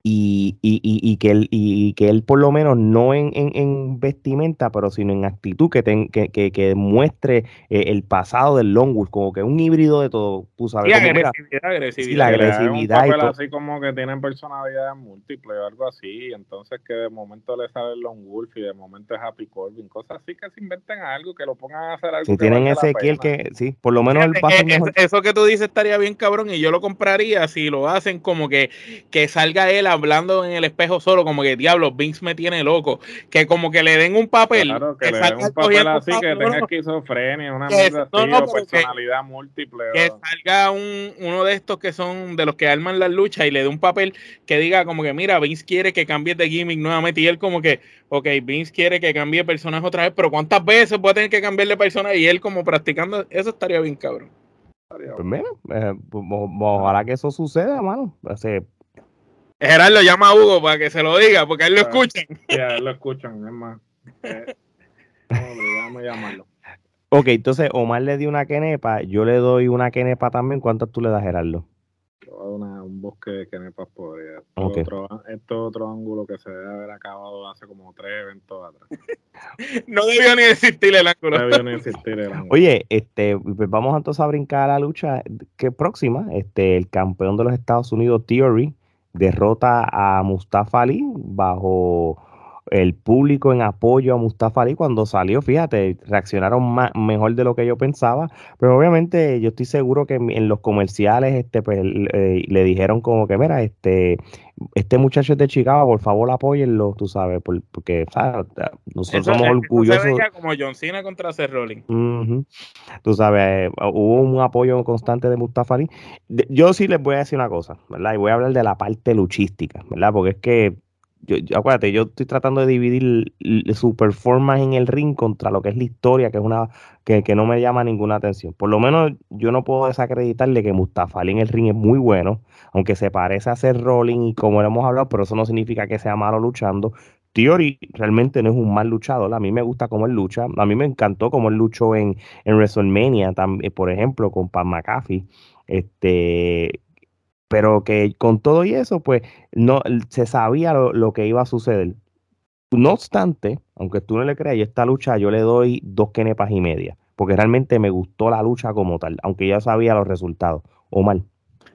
y, y, y, que él, y que él por lo menos no en, en, vestimenta, pero sino en actitud, que, que, que, muestre eh, el pasado del Longwood, como que un híbrido de todo, tú sabes. Sí, agresividad, agresividad. la agresividad. Un así como que tienen personalidades múltiples o algo así, entonces que de momento le sale el Longwolf y de momento es Happy Corbin, cosas así que se inventen algo, que lo pongan a hacer algo. Si tienen ese kill que, sí, por lo menos el paso Eso que tú dices estaría bien cabrón y yo lo compraría si lo hacen como que, que salga él hablando en el espejo solo, como que diablo, Vince me tiene loco. Que como que le den un papel. Claro, que, le den un papel así, que tenga esquizofrenia, una personalidad múltiple. Que salga un, uno de estos que son de los que arman la lucha y le dé un papel que diga como que, mira, Vince quiere que cambie de gimmick nuevamente. Y él como que, ok, Vince quiere que cambie de personaje otra vez, pero ¿cuántas veces puede tener que cambiar de personaje? Y él como practicando, eso estaría bien cabrón. Pues mira, eh, pues, ojalá que eso suceda, mano. O Gerardo llama a Hugo para que se lo diga, porque él lo escucha. Ya, él lo escuchan, es más. Eh, no, llamarlo. Ok, entonces Omar le dio una quenepa, yo le doy una quenepa también. ¿Cuántas tú le das, Gerardo? Una, un bosque de quenepas podría. Esto, otro, esto otro ángulo que se debe haber acabado hace como tres eventos atrás. [LAUGHS] no debió ni existir el ángulo. No debió ni existir el ángulo. Oye, este, pues vamos entonces a brincar a la lucha que próxima. Este, el campeón de los Estados Unidos, Theory, derrota a Mustafa Ali bajo el público en apoyo a Mustafa Ali cuando salió, fíjate, reaccionaron más, mejor de lo que yo pensaba, pero obviamente yo estoy seguro que en, los comerciales este pues, eh, le dijeron como que mira, este este muchacho es de Chicago, por favor apóyenlo, tú sabes, porque nosotros somos orgullosos. como John Cena contra Seth Rollins. Tú sabes, hubo un apoyo constante de Mustafa Ali. Yo sí les voy a decir una cosa, ¿verdad? Y voy a hablar de la parte luchística, ¿verdad? Porque es que yo, acuérdate, yo estoy tratando de dividir su performance en el ring contra lo que es la historia, que es una que, no me llama ninguna atención. Por lo menos yo no puedo desacreditarle que Mustafa Ali en el ring es muy bueno, aunque se parece a ser Rolling y como lo hemos hablado, pero eso no significa que sea malo luchando. Theory realmente no es un mal luchador. A mí me gusta cómo él lucha. A mí me encantó cómo él luchó en, en WrestleMania, también, por ejemplo, con Pat McAfee. Este, pero que con todo y eso, pues no se sabía lo, que iba a suceder. No obstante, aunque tú no le creas, esta lucha yo le doy dos kenepas y media, porque realmente me gustó la lucha como tal, aunque ya sabía los resultados. O mal.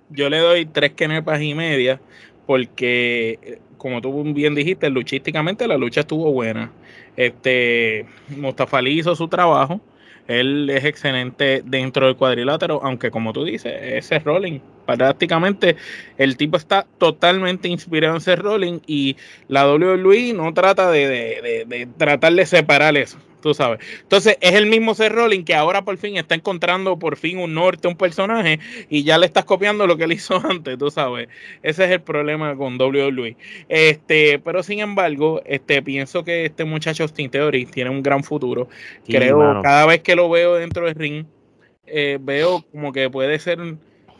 Yo le doy tres kenepas y media, porque como tú bien dijiste, luchísticamente la lucha estuvo buena. Este Mustafa hizo su trabajo. Él es excelente dentro del cuadrilátero, aunque como tú dices, ese rolling Prácticamente el tipo está totalmente inspirado en Seth Rollins y la WWE no trata de, de, de tratar de separar eso tú sabes. Entonces, es el mismo Seth Rollins que ahora por fin está encontrando por fin un norte, un personaje, y ya le estás copiando lo que él hizo [LAUGHS] antes, tú sabes. Ese es el problema con WWE. Este, pero sin embargo, este, pienso que este muchacho Austin Theory tiene un gran futuro. Creo, cada vez que lo veo dentro del ring, eh, veo como que puede ser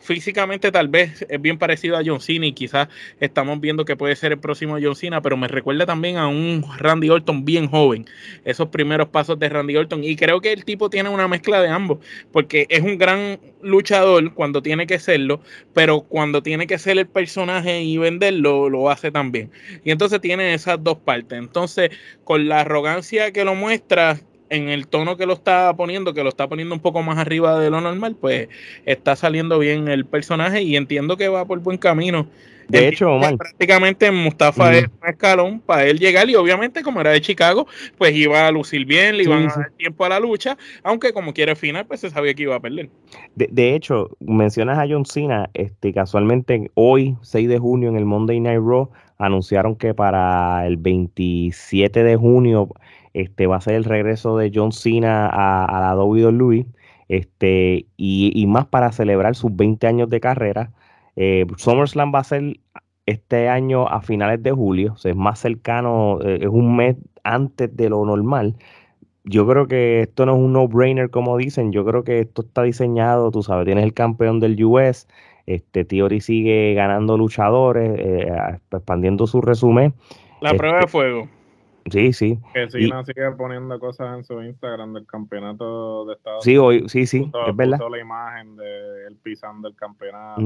físicamente tal vez es bien parecido a John Cena y quizás estamos viendo que puede ser el próximo John Cena, pero me recuerda también a un Randy Orton bien joven, esos primeros pasos de Randy Orton y creo que el tipo tiene una mezcla de ambos, porque es un gran luchador cuando tiene que serlo, pero cuando tiene que ser el personaje y venderlo, lo hace también. Y entonces tiene esas dos partes. Entonces, con la arrogancia que lo muestra, en el tono que lo está poniendo, que lo está poniendo un poco más arriba de lo normal, pues está saliendo bien el personaje y entiendo que va por buen camino. De hecho, prácticamente Mustafa es un escalón para él llegar y obviamente como era de Chicago, pues iba a lucir bien, le iban a dar tiempo a la lucha, aunque como quiere final, pues se sabía que iba a perder. De, hecho, mencionas a John Cena, este, casualmente hoy, 6 de junio, en el Monday Night Raw, anunciaron que para el 27 de junio este, va a ser el regreso de John Cena a, la WWE, este, y, más para celebrar sus 20 años de carrera. Eh, SummerSlam va a ser este año a finales de julio, o sea, es más cercano, eh, es un mes antes de lo normal. Yo creo que esto no es un no-brainer como dicen, yo creo que esto está diseñado, tú sabes, tienes el campeón del US, este Theory sigue ganando luchadores, eh, expandiendo su resumen. La prueba de este, fuego. Sí, sí. Que Sina sigue poniendo cosas en su Instagram del campeonato de Estados sí, Hoy, sí, sí, es verdad. la imagen de él pisando el campeonato.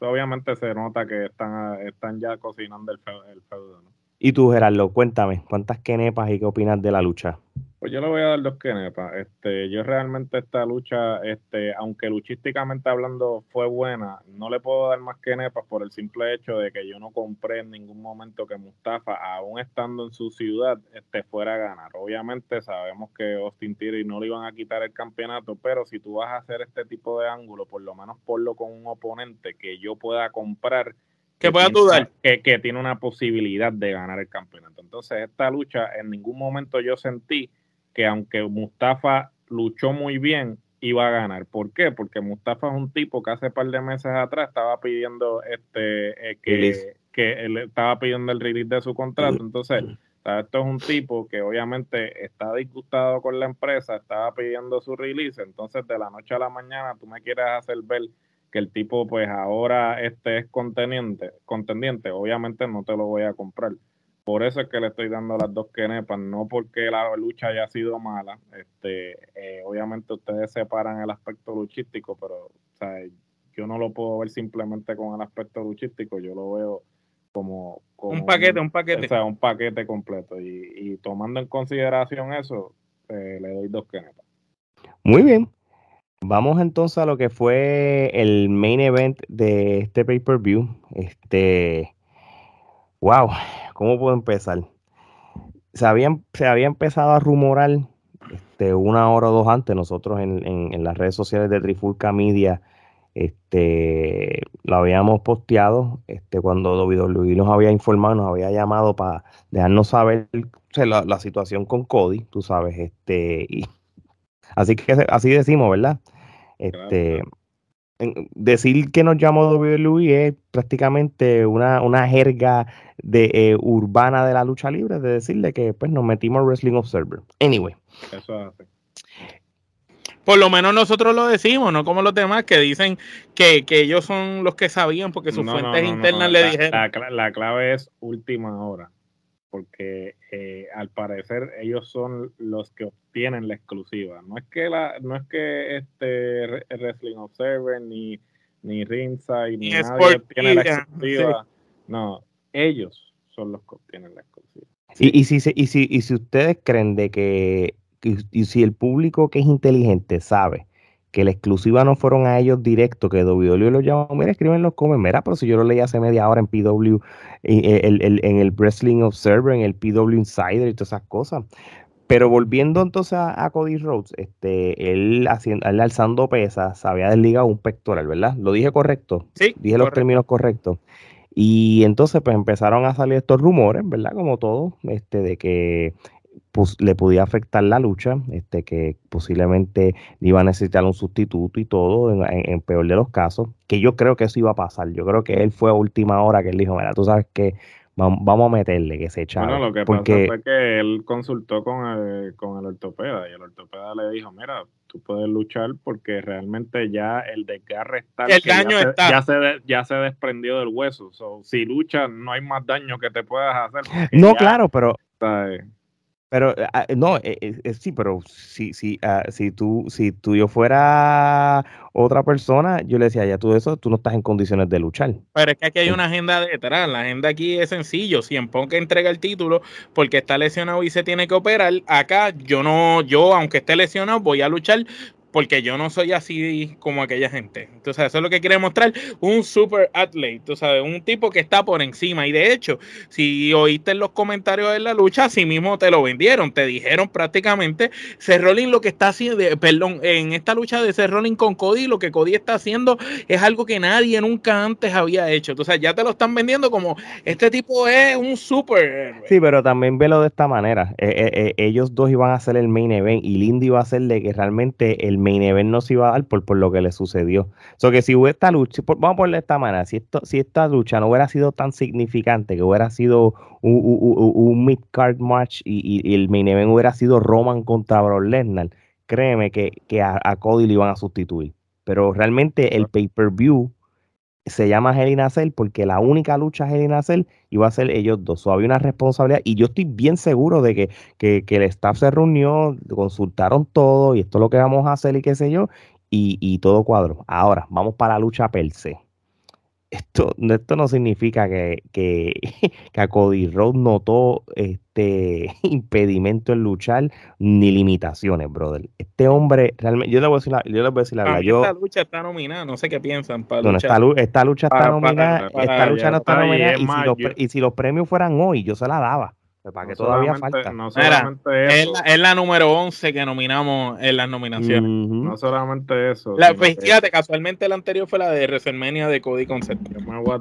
obviamente se nota que están, están ya cocinando el, el feudo. ¿no? Y tú, Gerardo, cuéntame, ¿cuántas quenepas y qué opinas de la lucha? Pues yo le voy a dar dos quenepas. Este, yo realmente esta lucha, este, aunque luchísticamente hablando fue buena, no le puedo dar más quenepas por el simple hecho de que yo no compré en ningún momento que Mustafa, aún estando en su ciudad, este, fuera a ganar. Obviamente sabemos que Austin Theory no le iban a quitar el campeonato, pero si tú vas a hacer este tipo de ángulo, por lo menos ponlo con un oponente que yo pueda comprar que, pueda dudar. Que, que, tiene una posibilidad de ganar el campeonato. Entonces, esta lucha, en ningún momento yo sentí que aunque Mustafa luchó muy bien, iba a ganar. ¿Por qué? Porque Mustafa es un tipo que hace par de meses atrás estaba pidiendo este eh, que, que él estaba pidiendo el release de su contrato. Entonces, esto es un tipo que obviamente está disgustado con la empresa, estaba pidiendo su release. Entonces, de la noche a la mañana, tú me quieres hacer ver que el tipo pues ahora este es contendiente, contendiente, obviamente no te lo voy a comprar. Por eso es que le estoy dando las dos quenepas, no porque la lucha haya sido mala. Este, eh, obviamente ustedes separan el aspecto luchístico, pero yo no lo puedo ver simplemente con el aspecto luchístico, yo lo veo como, un paquete, un paquete. O sea, un paquete completo. Y, tomando en consideración eso, eh, le doy dos quenepas. Muy bien, Vamos entonces a lo que fue el main event de este pay-per-view. Este, wow, ¿cómo puedo empezar? Se había, se había empezado a rumorar este, una hora o dos antes, nosotros en, las redes sociales de Trifulca Media, este, lo habíamos posteado, este, cuando WWE nos había informado, nos había llamado para dejarnos saber la, la, situación con Cody, tú sabes, este, y Así que así decimos, ¿verdad? Este, decir que nos llamó WWE es prácticamente una, una jerga de, eh, urbana de la lucha libre, de decirle que pues nos metimos Wrestling Observer. Anyway. Eso hace. Por lo menos nosotros lo decimos, no como los demás que dicen que, ellos son los que sabían porque sus fuentes internas le dijeron. la, clave es última hora porque eh, al parecer ellos son los que obtienen la exclusiva. No es que la, no es que este Wrestling Observer ni ni Ringside ni, nadie obtiene la exclusiva. No, ellos son los que obtienen la exclusiva. Y, y, si, y, si, y si ustedes creen de que, y si el público que es inteligente sabe que la exclusiva no fueron a ellos directo, que WWE lo llamó, mira, escriben los comen, mira, pero si yo lo leí hace media hora en PW, en el, Wrestling Observer, en el PW Insider y todas esas cosas. Pero volviendo entonces a, Cody Rhodes, este, él, haciendo, él alzando pesas, había desligado un pectoral, ¿verdad? ¿Lo dije correcto? Sí. Dije los términos correctos. Y entonces pues empezaron a salir estos rumores, ¿verdad? Como todo, este, de que pues, le podía afectar la lucha, este, que posiblemente iba a necesitar un sustituto y todo, en, peor de los casos, que yo creo que eso iba a pasar. Yo creo que él fue a última hora que él dijo, mira, tú sabes que vamos, a meterle que se echa. Bueno, lo que porque... fue que él consultó con el, con el ortopeda y el ortopeda le dijo, mira, tú puedes luchar porque realmente ya el desgarre está. El daño ya está. Se, ya, se ya se desprendió del hueso. si luchas, no hay más daño que te puedas hacer. No, claro, pero. Pero ah, no, eh, eh, eh, sí, pero si, si, ah, si tú, si tú yo fuera otra persona, yo le decía, ya tú eso, tú no estás en condiciones de luchar. Pero es que aquí hay una agenda detrás. La agenda aquí es sencillo. Si en que entrega el título porque está lesionado y se tiene que operar, acá yo no, yo aunque esté lesionado, voy a luchar porque yo no soy así como aquella gente. Entonces, eso es lo que quiere mostrar un super athlete, tú sabes, un tipo que está por encima. Y de hecho, si oíste en los comentarios de la lucha, así mismo te lo vendieron, te dijeron prácticamente, Seth lo que está haciendo, perdón, en esta lucha de Seth con Cody, lo que Cody está haciendo es algo que nadie nunca antes había hecho. Entonces, ya te lo están vendiendo como este tipo es un super. Sí, pero también velo de esta manera. Eh, eh, eh, ellos dos iban a ser el main event y Lindy iba a ser de que realmente el main event no se iba a dar por, por lo que le sucedió. So que si hubo esta lucha, vamos a ponerle esta manera, si, esto, si esta lucha no hubiera sido tan significante, que hubiera sido un, mid-card match y, el main event hubiera sido Roman contra Brock Lesnar, créeme que, a, Cody le iban a sustituir. Pero realmente el pay-per-view se llama Hell in porque la única lucha Hell in iba a ser ellos dos. So, había una responsabilidad y yo estoy bien seguro de que, que, que, el staff se reunió, consultaron todo y esto es lo que vamos a hacer y qué sé yo, y, y todo cuadro. Ahora, vamos para la lucha per se esto, esto no significa que, que, [LAUGHS] que a Cody Rhodes notó este [LAUGHS] impedimento en luchar ni limitaciones, brother. Este hombre, realmente, yo le voy a decir la, yo le voy a decir la verdad. Esta lucha está nominada, no sé qué piensan. Para esta, esta, lucha está nominada, esta lucha no está nominada, y, si los, y si los premios fueran hoy, yo se la daba. Para que todavía falta. No solamente eso. Es, la, número 11 que nominamos en las nominaciones. No solamente eso. La, pues, fíjate, casualmente la anterior fue la de WrestleMania de Cody Concept.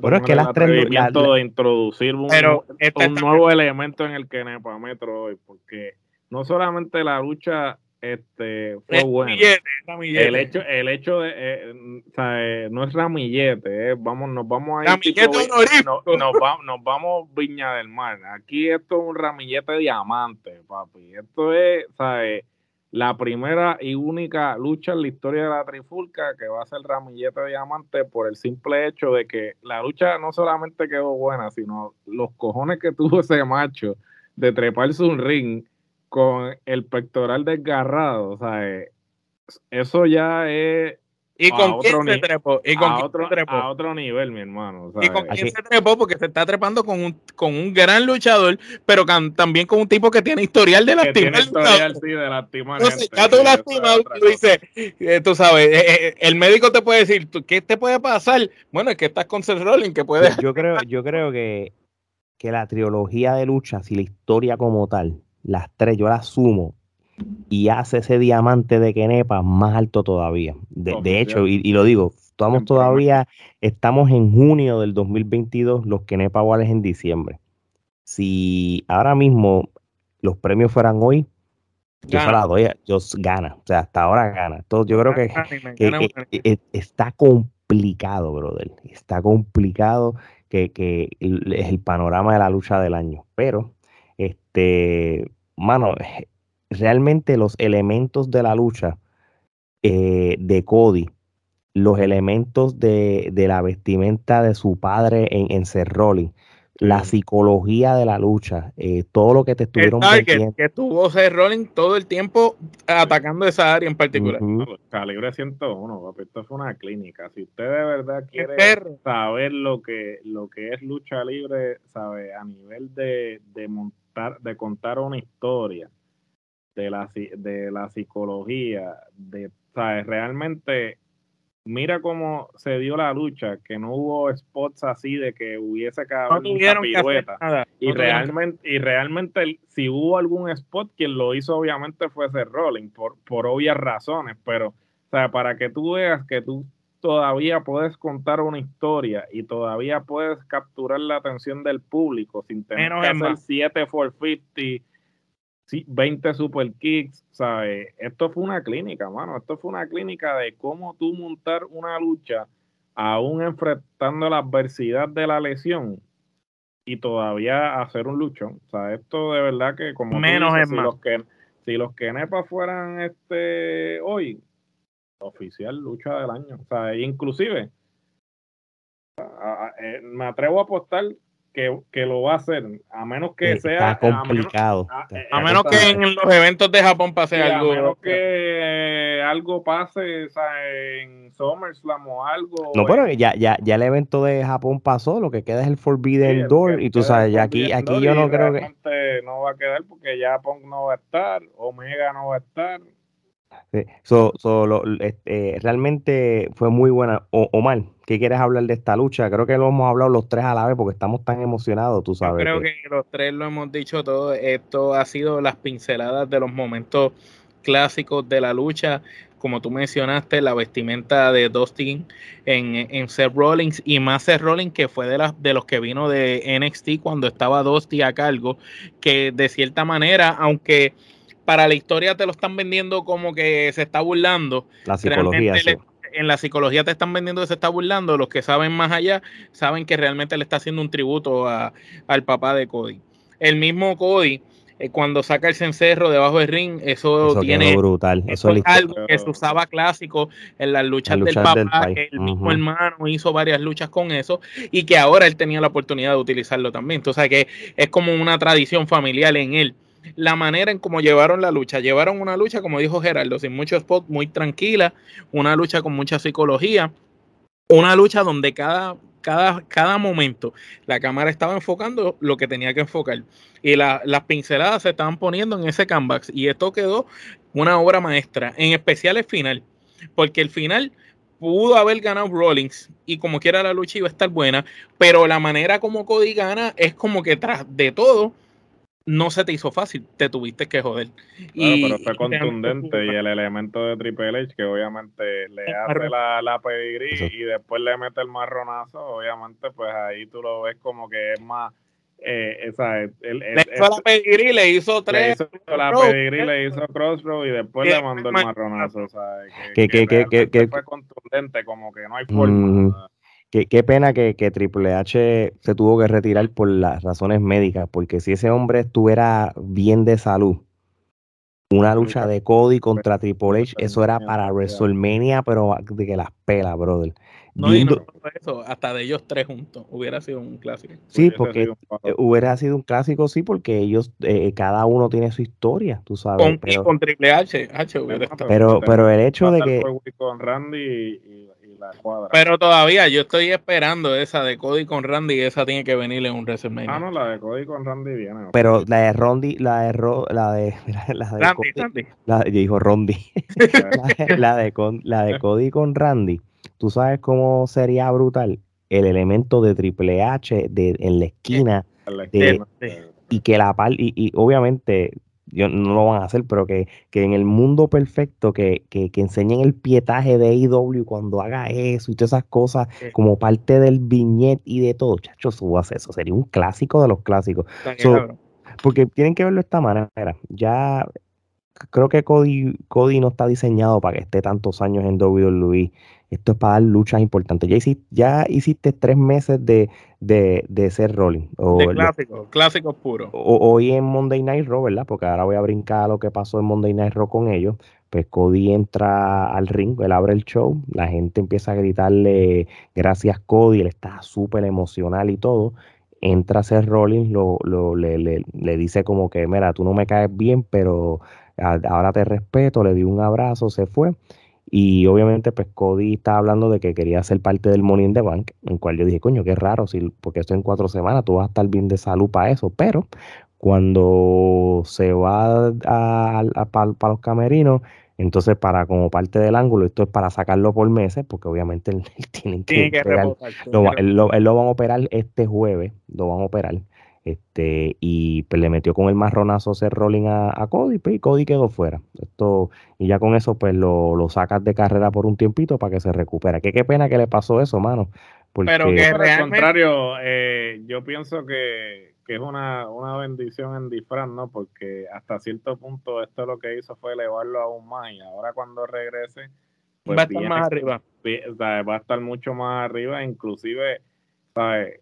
Pero es que las tres. de introducir un, un nuevo elemento en el que Nepa Metro hoy, porque no solamente la lucha este fue bueno. El hecho, el hecho de, eh, o sea, eh, no es ramillete, eh, vamos, nos vamos a ir. Ramillete no, nos, vamos, nos vamos Viña del Mar. Aquí esto es un ramillete diamante, papi. Esto es, ¿sabes? La primera y única lucha en la historia de la trifulca que va a ser ramillete diamante por el simple hecho de que la lucha no solamente quedó buena, sino los cojones que tuvo ese macho de treparse un ring con el pectoral desgarrado, o sea, eh, eso ya es ¿Y con quién se trepó? ¿Y con a, otro, trepó? a otro nivel, mi hermano. ¿Y con quién se trepó? Porque se está trepando con un, con un gran luchador, pero también con un tipo que tiene historial de lastimar. Tiene historial, sí, de lastimar. Ya tú lastimas, tú dices, eh, tú sabes, eh, el médico te puede decir, ¿qué te puede pasar? Bueno, es que estás con Seth Rollins, que puede... Yo creo, yo creo que, que la trilogía de luchas y la historia como tal las tres yo las sumo y hace ese diamante de Kenepa más alto todavía. De, hecho, y, lo digo, estamos todavía, estamos en junio del 2022, los Kenepa iguales en diciembre. Si ahora mismo los premios fueran hoy, yo se la doy, yo gana, o sea, hasta ahora gana. Todo, yo creo que, que, está complicado, brother. Está complicado que, que es el panorama de la lucha del año. Pero, este, mano, realmente los elementos de la lucha eh, de Cody, los elementos de, la vestimenta de su padre en, en Rolling, la psicología de la lucha, eh, todo lo que te estuvieron que, que tuvo Seth Rolling todo el tiempo atacando esa área en particular. calibre 101, esto fue una clínica. Si usted de verdad quiere saber lo que, lo que es lucha libre, sabe, a nivel de, de de contar una historia de la, de la psicología, de, ¿sabes? Realmente, mira cómo se dio la lucha, que no hubo spots así de que hubiese cada no pirueta. Y realmente, y realmente si hubo algún spot, quien lo hizo obviamente fue ese Rolling, por, por obvias razones, pero o sea, para que tú veas que tú todavía puedes contar una historia y todavía puedes capturar la atención del público sin tener que hacer 7 450, 20 super kicks, ¿sabes? Esto fue una clínica, mano. Esto fue una clínica de cómo tú montar una lucha aún enfrentando la adversidad de la lesión y todavía hacer un luchón. O sea, esto de verdad que como menos es si Los que, si los que Nepa fueran este hoy, oficial lucha del año. O sea, inclusive, eh, me atrevo a apostar que, que, lo va a hacer, a menos que sea... Complicado. A menos, que en los eventos de Japón pase algo. A menos que algo pase o sea, en SummerSlam o algo. No, pero ya, ya, ya el evento de Japón pasó, lo que queda es el Forbidden Door, y tú sabes, ya aquí, aquí yo no creo que... No va a quedar porque ya Punk no va a estar, Omega no va a estar. So, este, realmente fue muy buena. O, mal ¿qué quieres hablar de esta lucha? Creo que lo hemos hablado los tres a la vez porque estamos tan emocionados, tú sabes. creo que... los tres lo hemos dicho todo. Esto ha sido las pinceladas de los momentos clásicos de la lucha. Como tú mencionaste, la vestimenta de Dustin en, en Seth Rollins y más Seth Rollins, que fue de, las, de los que vino de NXT cuando estaba Dusty a cargo, que de cierta manera, aunque para la historia te lo están vendiendo como que se está burlando. La psicología. en la psicología te están vendiendo que se está burlando. Los que saben más allá saben que realmente le está haciendo un tributo a, al papá de Cody. El mismo Cody, eh, cuando saca el cencerro debajo del ring, eso, tiene. brutal. Eso, es algo que se usaba clásico en las luchas, del papá, que el mismo hermano hizo varias luchas con eso y que ahora él tenía la oportunidad de utilizarlo también. Entonces, que es como una tradición familiar en él la manera en cómo llevaron la lucha. Llevaron una lucha, como dijo Gerardo, sin mucho spot, muy tranquila, una lucha con mucha psicología, una lucha donde cada, cada, cada momento la cámara estaba enfocando lo que tenía que enfocar y las pinceladas se estaban poniendo en ese canvas y esto quedó una obra maestra, en especial el final, porque el final pudo haber ganado Rollins y como quiera la lucha iba a estar buena, pero la manera como Cody gana es como que tras de todo no se te hizo fácil, te tuviste que joder. y, pero fue contundente y el elemento de Triple H que obviamente le hace la, la pedigrí y después le mete el marronazo, obviamente pues ahí tú lo ves como que es más... Eh, esa, el, le hizo la pedigrí, le hizo tres. Le hizo la pedigrí, le hizo crossroad y después le mandó el marronazo. O sea, que, que, que, que, fue contundente, como que no hay forma. Qué, pena que, Triple H se tuvo que retirar por las razones médicas, porque si ese hombre estuviera bien de salud, una lucha de Cody contra Triple H, eso era para WrestleMania, pero de que las pela, brother. No, y no eso, hasta de ellos tres juntos, hubiera sido un clásico. Sí, porque eh, hubiera sido un clásico, sí, porque ellos, eh, cada uno tiene su historia, tú sabes. Con, pero, con Triple H, H hubiera pero, pero, el hecho de que... Con Randy y pero todavía yo estoy esperando esa de Cody con Randy y esa tiene que venir en un WrestleMania. Ah, no, la de Cody con Randy viene. Pero la de Randy, la de la de la de Randy, Randy. La, yo dijo Randy. [LAUGHS] la, de con, la de Cody con Randy. ¿Tú sabes cómo sería brutal el elemento de Triple H de, en la esquina? y que la par y, y obviamente yo, no lo van a hacer, pero que, en el mundo perfecto, que, que, enseñen el pietaje de IW cuando haga eso y todas esas cosas como parte del viñet y de todo, chacho, subas eso, sería un clásico de los clásicos. porque tienen que verlo de esta manera, ya creo que Cody, Cody no está diseñado para que esté tantos años en WWE esto es para dar luchas importantes. Ya hiciste, ya hiciste tres meses de, de, ser rolling. O de clásico, clásico puro. hoy en Monday Night Raw, ¿verdad? Porque ahora voy a brincar a lo que pasó en Monday Night Raw con ellos. Pues Cody entra al ring, él abre el show, la gente empieza a gritarle gracias Cody, él está súper emocional y todo. Entra a ser Rollins, lo, lo, le, le, le dice como que, mira, tú no me caes bien, pero ahora te respeto, le di un abrazo, se fue y obviamente, pues Cody está hablando de que quería ser parte del Money in the Bank, en cual yo dije, coño, qué raro, si, porque esto en cuatro semanas tú vas a estar bien de salud para eso. Pero cuando se va a, para los camerinos, entonces para como parte del ángulo, esto es para sacarlo por meses, porque obviamente [LAUGHS] él, tiene que, que lo, él, lo, van a operar este jueves, lo van a operar. Este, y pues, le metió con el marronazo Seth Rolling a, Cody, pues, y Cody quedó fuera. Esto, y ya con eso, pues lo, lo, sacas de carrera por un tiempito para que se recupere. Que qué pena que le pasó eso, mano. Pero que al contrario, eh, yo pienso que, es una, una, bendición en disfraz, ¿no? Porque hasta cierto punto esto lo que hizo fue elevarlo aún más y ahora cuando regrese... Pues va a estar más arriba. Va a estar mucho más arriba, inclusive, ¿sabes?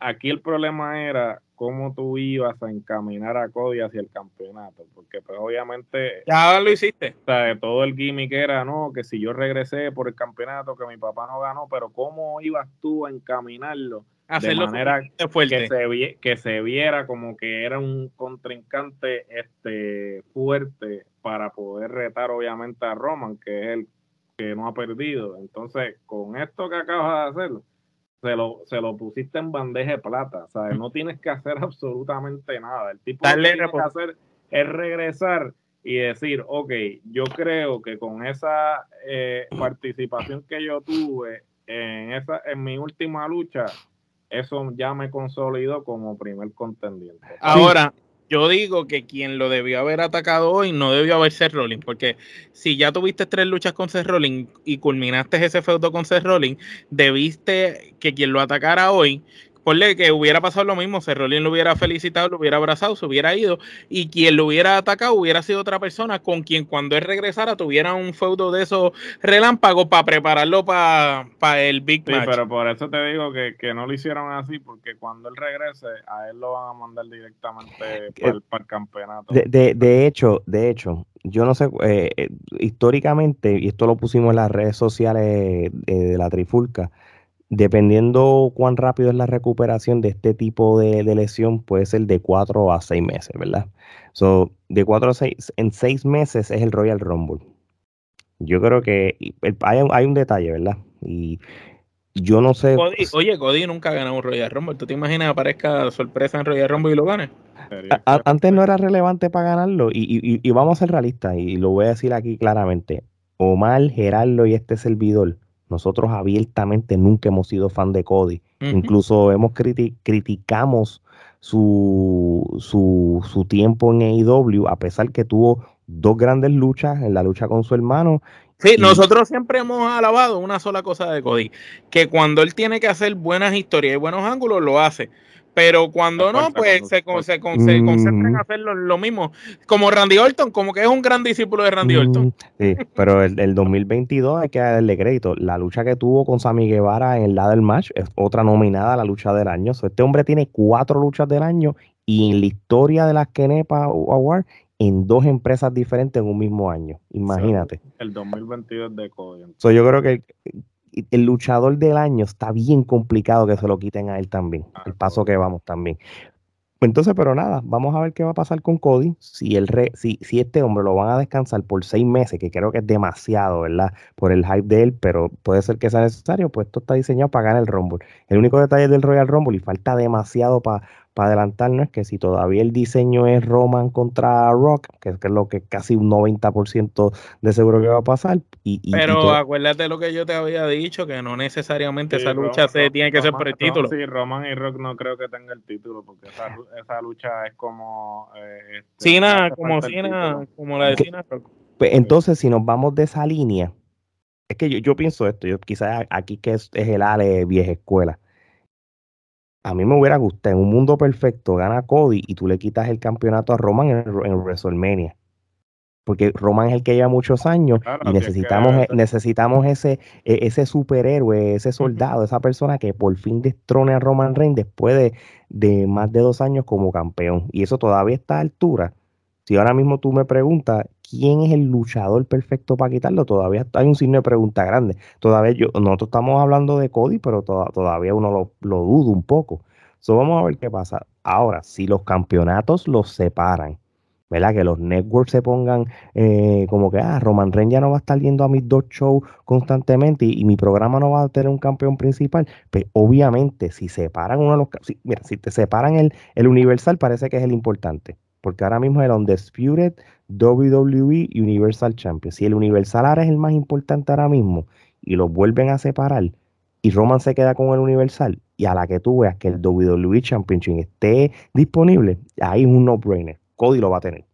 Aquí el problema era cómo tú ibas a encaminar a Cody hacia el campeonato, porque pues obviamente... Ya lo hiciste. Todo el gimmick era, no, que si yo regresé por el campeonato, que mi papá no ganó, pero ¿cómo ibas tú a encaminarlo? de manera que se, que se viera como que era un contrincante este fuerte para poder retar obviamente a Roman, que es el que no ha perdido. Entonces, con esto que acabas de hacer, se lo, se lo pusiste en bandeja de plata, ¿sabes? No tienes que hacer [LAUGHS] absolutamente nada. El tipo lo que tiene que hacer es regresar y decir, ok, yo creo que con esa eh, participación que yo tuve en, esa, en mi última lucha, eso ya me consolidó como primer contendiente. Ahora, yo digo que quien lo debió haber atacado hoy no debió haber Seth Rollins, porque si ya tuviste tres luchas con Seth Rollins y culminaste ese feudo con Seth Rollins, debiste que quien lo atacara hoy ponle que hubiera pasado lo mismo, Cerrolín lo hubiera felicitado, lo hubiera abrazado, se hubiera ido, y quien lo hubiera atacado hubiera sido otra persona con quien cuando él regresara tuviera un feudo de esos relámpagos para prepararlo para el Big sí, pero por eso te digo que, no lo hicieron así, porque cuando él regrese, a él lo van a mandar directamente para, el, campeonato. De, hecho, de hecho, yo no sé, eh, eh, históricamente, y esto lo pusimos en las redes sociales de la Trifulca, dependiendo cuán rápido es la recuperación de este tipo de, lesión, puede ser de 4 a 6 meses, ¿verdad? So, de 4 a 6, en 6 meses es el Royal Rumble. Yo creo que hay, un detalle, ¿verdad? Y yo no sé. oye, Cody nunca ha ganado un Royal Rumble. ¿Tú te imaginas que aparezca sorpresa en Royal Rumble y lo gane? antes no era relevante para ganarlo. Y, y, vamos a ser realistas, y lo voy a decir aquí claramente. Omar, Gerardo y este servidor nosotros abiertamente nunca hemos sido fan de Cody. Incluso hemos criticamos su, su, su, tiempo en AEW, a pesar que tuvo dos grandes luchas, en la lucha con su hermano. Sí, nosotros siempre hemos alabado una sola cosa de Cody, que cuando él tiene que hacer buenas historias y buenos ángulos, lo hace. Pero cuando no, pues se, se, concentran en hacer lo, mismo. Como Randy Orton, como que es un gran discípulo de Randy Orton. Sí, pero el, el, 2022 hay que darle crédito. La lucha que tuvo con Sammy Guevara en el del match es otra nominada a la lucha del año. este hombre tiene cuatro luchas del año y en la historia de las Kenepa Award en dos empresas diferentes en un mismo año. Imagínate. el 2022 de Cody. yo creo que el luchador del año está bien complicado que se lo quiten a él también. Ah, el paso que vamos también. Entonces, pero nada, vamos a ver qué va a pasar con Cody. Si, el re, si, si este hombre lo van a descansar por seis meses, que creo que es demasiado, ¿verdad? Por el hype de él, pero puede ser que sea necesario, pues esto está diseñado para ganar el Rumble. El único detalle del Royal Rumble y falta demasiado para para adelantarnos es que si todavía el diseño es Roman contra Rock, que, es lo que casi un 90% de seguro que va a pasar. Y, Pero acuérdate lo que yo te había dicho, que no necesariamente esa lucha se tiene que ser por el título. Sí, Roman y Rock no creo que tenga el título, porque esa, esa lucha es como... Eh, este, como Cina, como la de Cina Pues entonces, si nos vamos de esa línea, es que yo, yo pienso esto, yo quizás aquí que es, es el Ale vieja escuela a mí me hubiera gustado, en un mundo perfecto, gana Cody y tú le quitas el campeonato a Roman en, en WrestleMania. Porque Roman es el que lleva muchos años y necesitamos, e, necesitamos ese, e, ese superhéroe, ese soldado, esa persona que por fin destrone a Roman Reigns después de, de más de dos años como campeón. Y eso todavía está a altura. Si ahora mismo tú me preguntas quién es el luchador perfecto para quitarlo, todavía hay un signo de pregunta grande. Todavía yo, nosotros estamos hablando de Cody, pero todavía uno lo, lo duda un poco. So, vamos a ver qué pasa. Ahora, si los campeonatos los separan, ¿verdad? Que los networks se pongan eh, como que, ah, Roman Reigns ya no va a estar yendo a mis dos shows constantemente y, mi programa no va a tener un campeón principal. Pues obviamente, si separan uno de los... mira, si te separan el, el Universal, parece que es el importante porque ahora mismo es el Undisputed WWE Universal Champion. Si el Universal ahora es el más importante ahora mismo y lo vuelven a separar y Roman se queda con el Universal y a la que tú veas que el WWE Championship esté disponible, ahí es un no-brainer. Cody lo va a tener.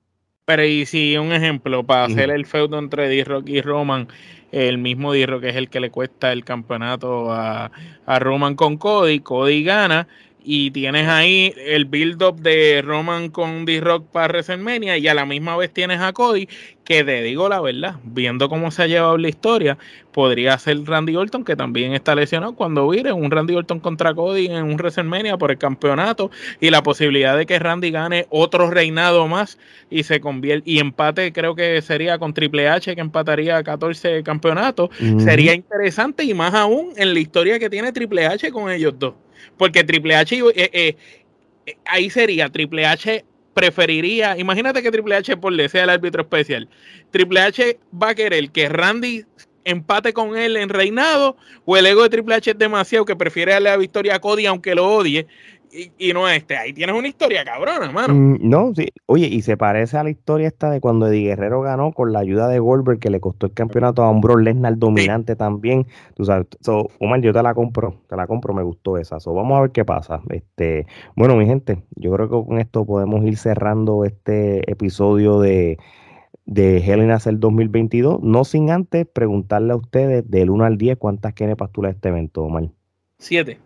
Pero y si un ejemplo, para hacer el feudo entre D-Rock y Roman, el mismo D-Rock es el que le cuesta el campeonato a, a Roman con Cody, Cody gana y tienes ahí el build-up de Roman con D-Rock para WrestleMania y a la misma vez tienes a Cody, que te digo la verdad, viendo cómo se ha llevado la historia, podría ser Randy Orton, que también está lesionado cuando vire un Randy Orton contra Cody en un WrestleMania por el campeonato y la posibilidad de que Randy gane otro reinado más y se convierte y empate, creo que sería con Triple H que empataría 14 campeonatos, sería interesante y más aún en la historia que tiene Triple H con ellos dos. Porque Triple H, eh, eh, eh, ahí sería, Triple H preferiría, imagínate que Triple H por le sea el árbitro especial. Triple H va a querer que Randy empate con él en reinado o el ego de Triple H es demasiado que prefiere darle la victoria a Cody aunque lo odie y, no este. Ahí tienes una historia cabrona, mano. Mm, no, sí. Oye, y se parece a la historia esta de cuando Eddie Guerrero ganó con la ayuda de Goldberg, que le costó el campeonato a un Bro Lesnar dominante también. Tú sabes, so, Omar, yo te la compro, te la compro, me gustó esa. So, vamos a ver qué pasa. Este, bueno, mi gente, yo creo que con esto podemos ir cerrando este episodio de de Helen Hacer 2022, no sin antes preguntarle a ustedes del 1 al 10 cuántas kenepas tú le este evento, Omar. 7.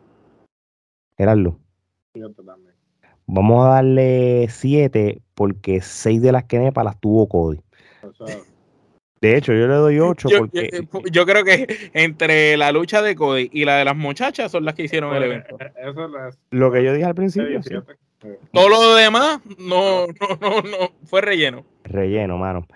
Gerardo. Vamos a darle 7 porque 6 de las kenepas las tuvo Cody. de hecho, yo le doy 8 porque... Eh, yo, creo que entre la lucha de Cody y la de las muchachas son las que hicieron el evento. Eh, eso es Lo que yo dije al principio. Todo lo demás no, no, no, no, fue relleno. Relleno, mano.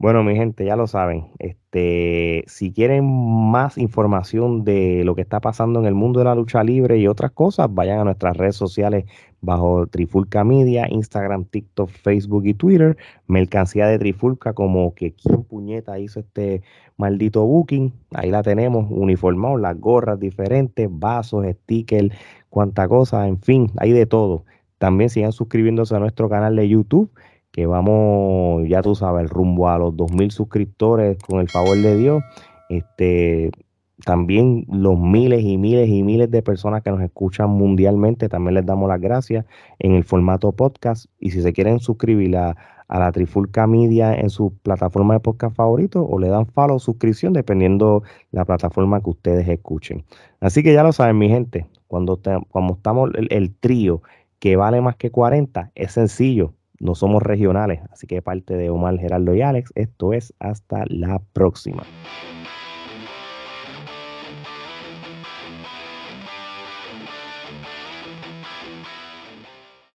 Bueno, mi gente, ya lo saben. Este, si quieren más información de lo que está pasando en el mundo de la lucha libre y otras cosas, vayan a nuestras redes sociales bajo Trifulca Media, Instagram, TikTok, Facebook y Twitter. Mercancía de Trifulca, como que quién puñeta hizo este maldito booking. Ahí la tenemos, uniformados, las gorras diferentes, vasos, stickers, cuánta cosa, en fin, hay de todo. También sigan suscribiéndose a nuestro canal de YouTube que vamos, ya tú sabes, rumbo a los 2.000 suscriptores con el favor de Dios. Este, también los miles y miles y miles de personas que nos escuchan mundialmente, también les damos las gracias en el formato podcast. Y si se quieren suscribir a, la Trifulca Media en su plataforma de podcast favorito o le dan follow suscripción dependiendo la plataforma que ustedes escuchen. Así que ya lo saben, mi gente, cuando, cuando estamos el, el trío que vale más que 40, es sencillo no somos regionales. Así que parte de Omar, Gerardo y Alex, esto es hasta la próxima.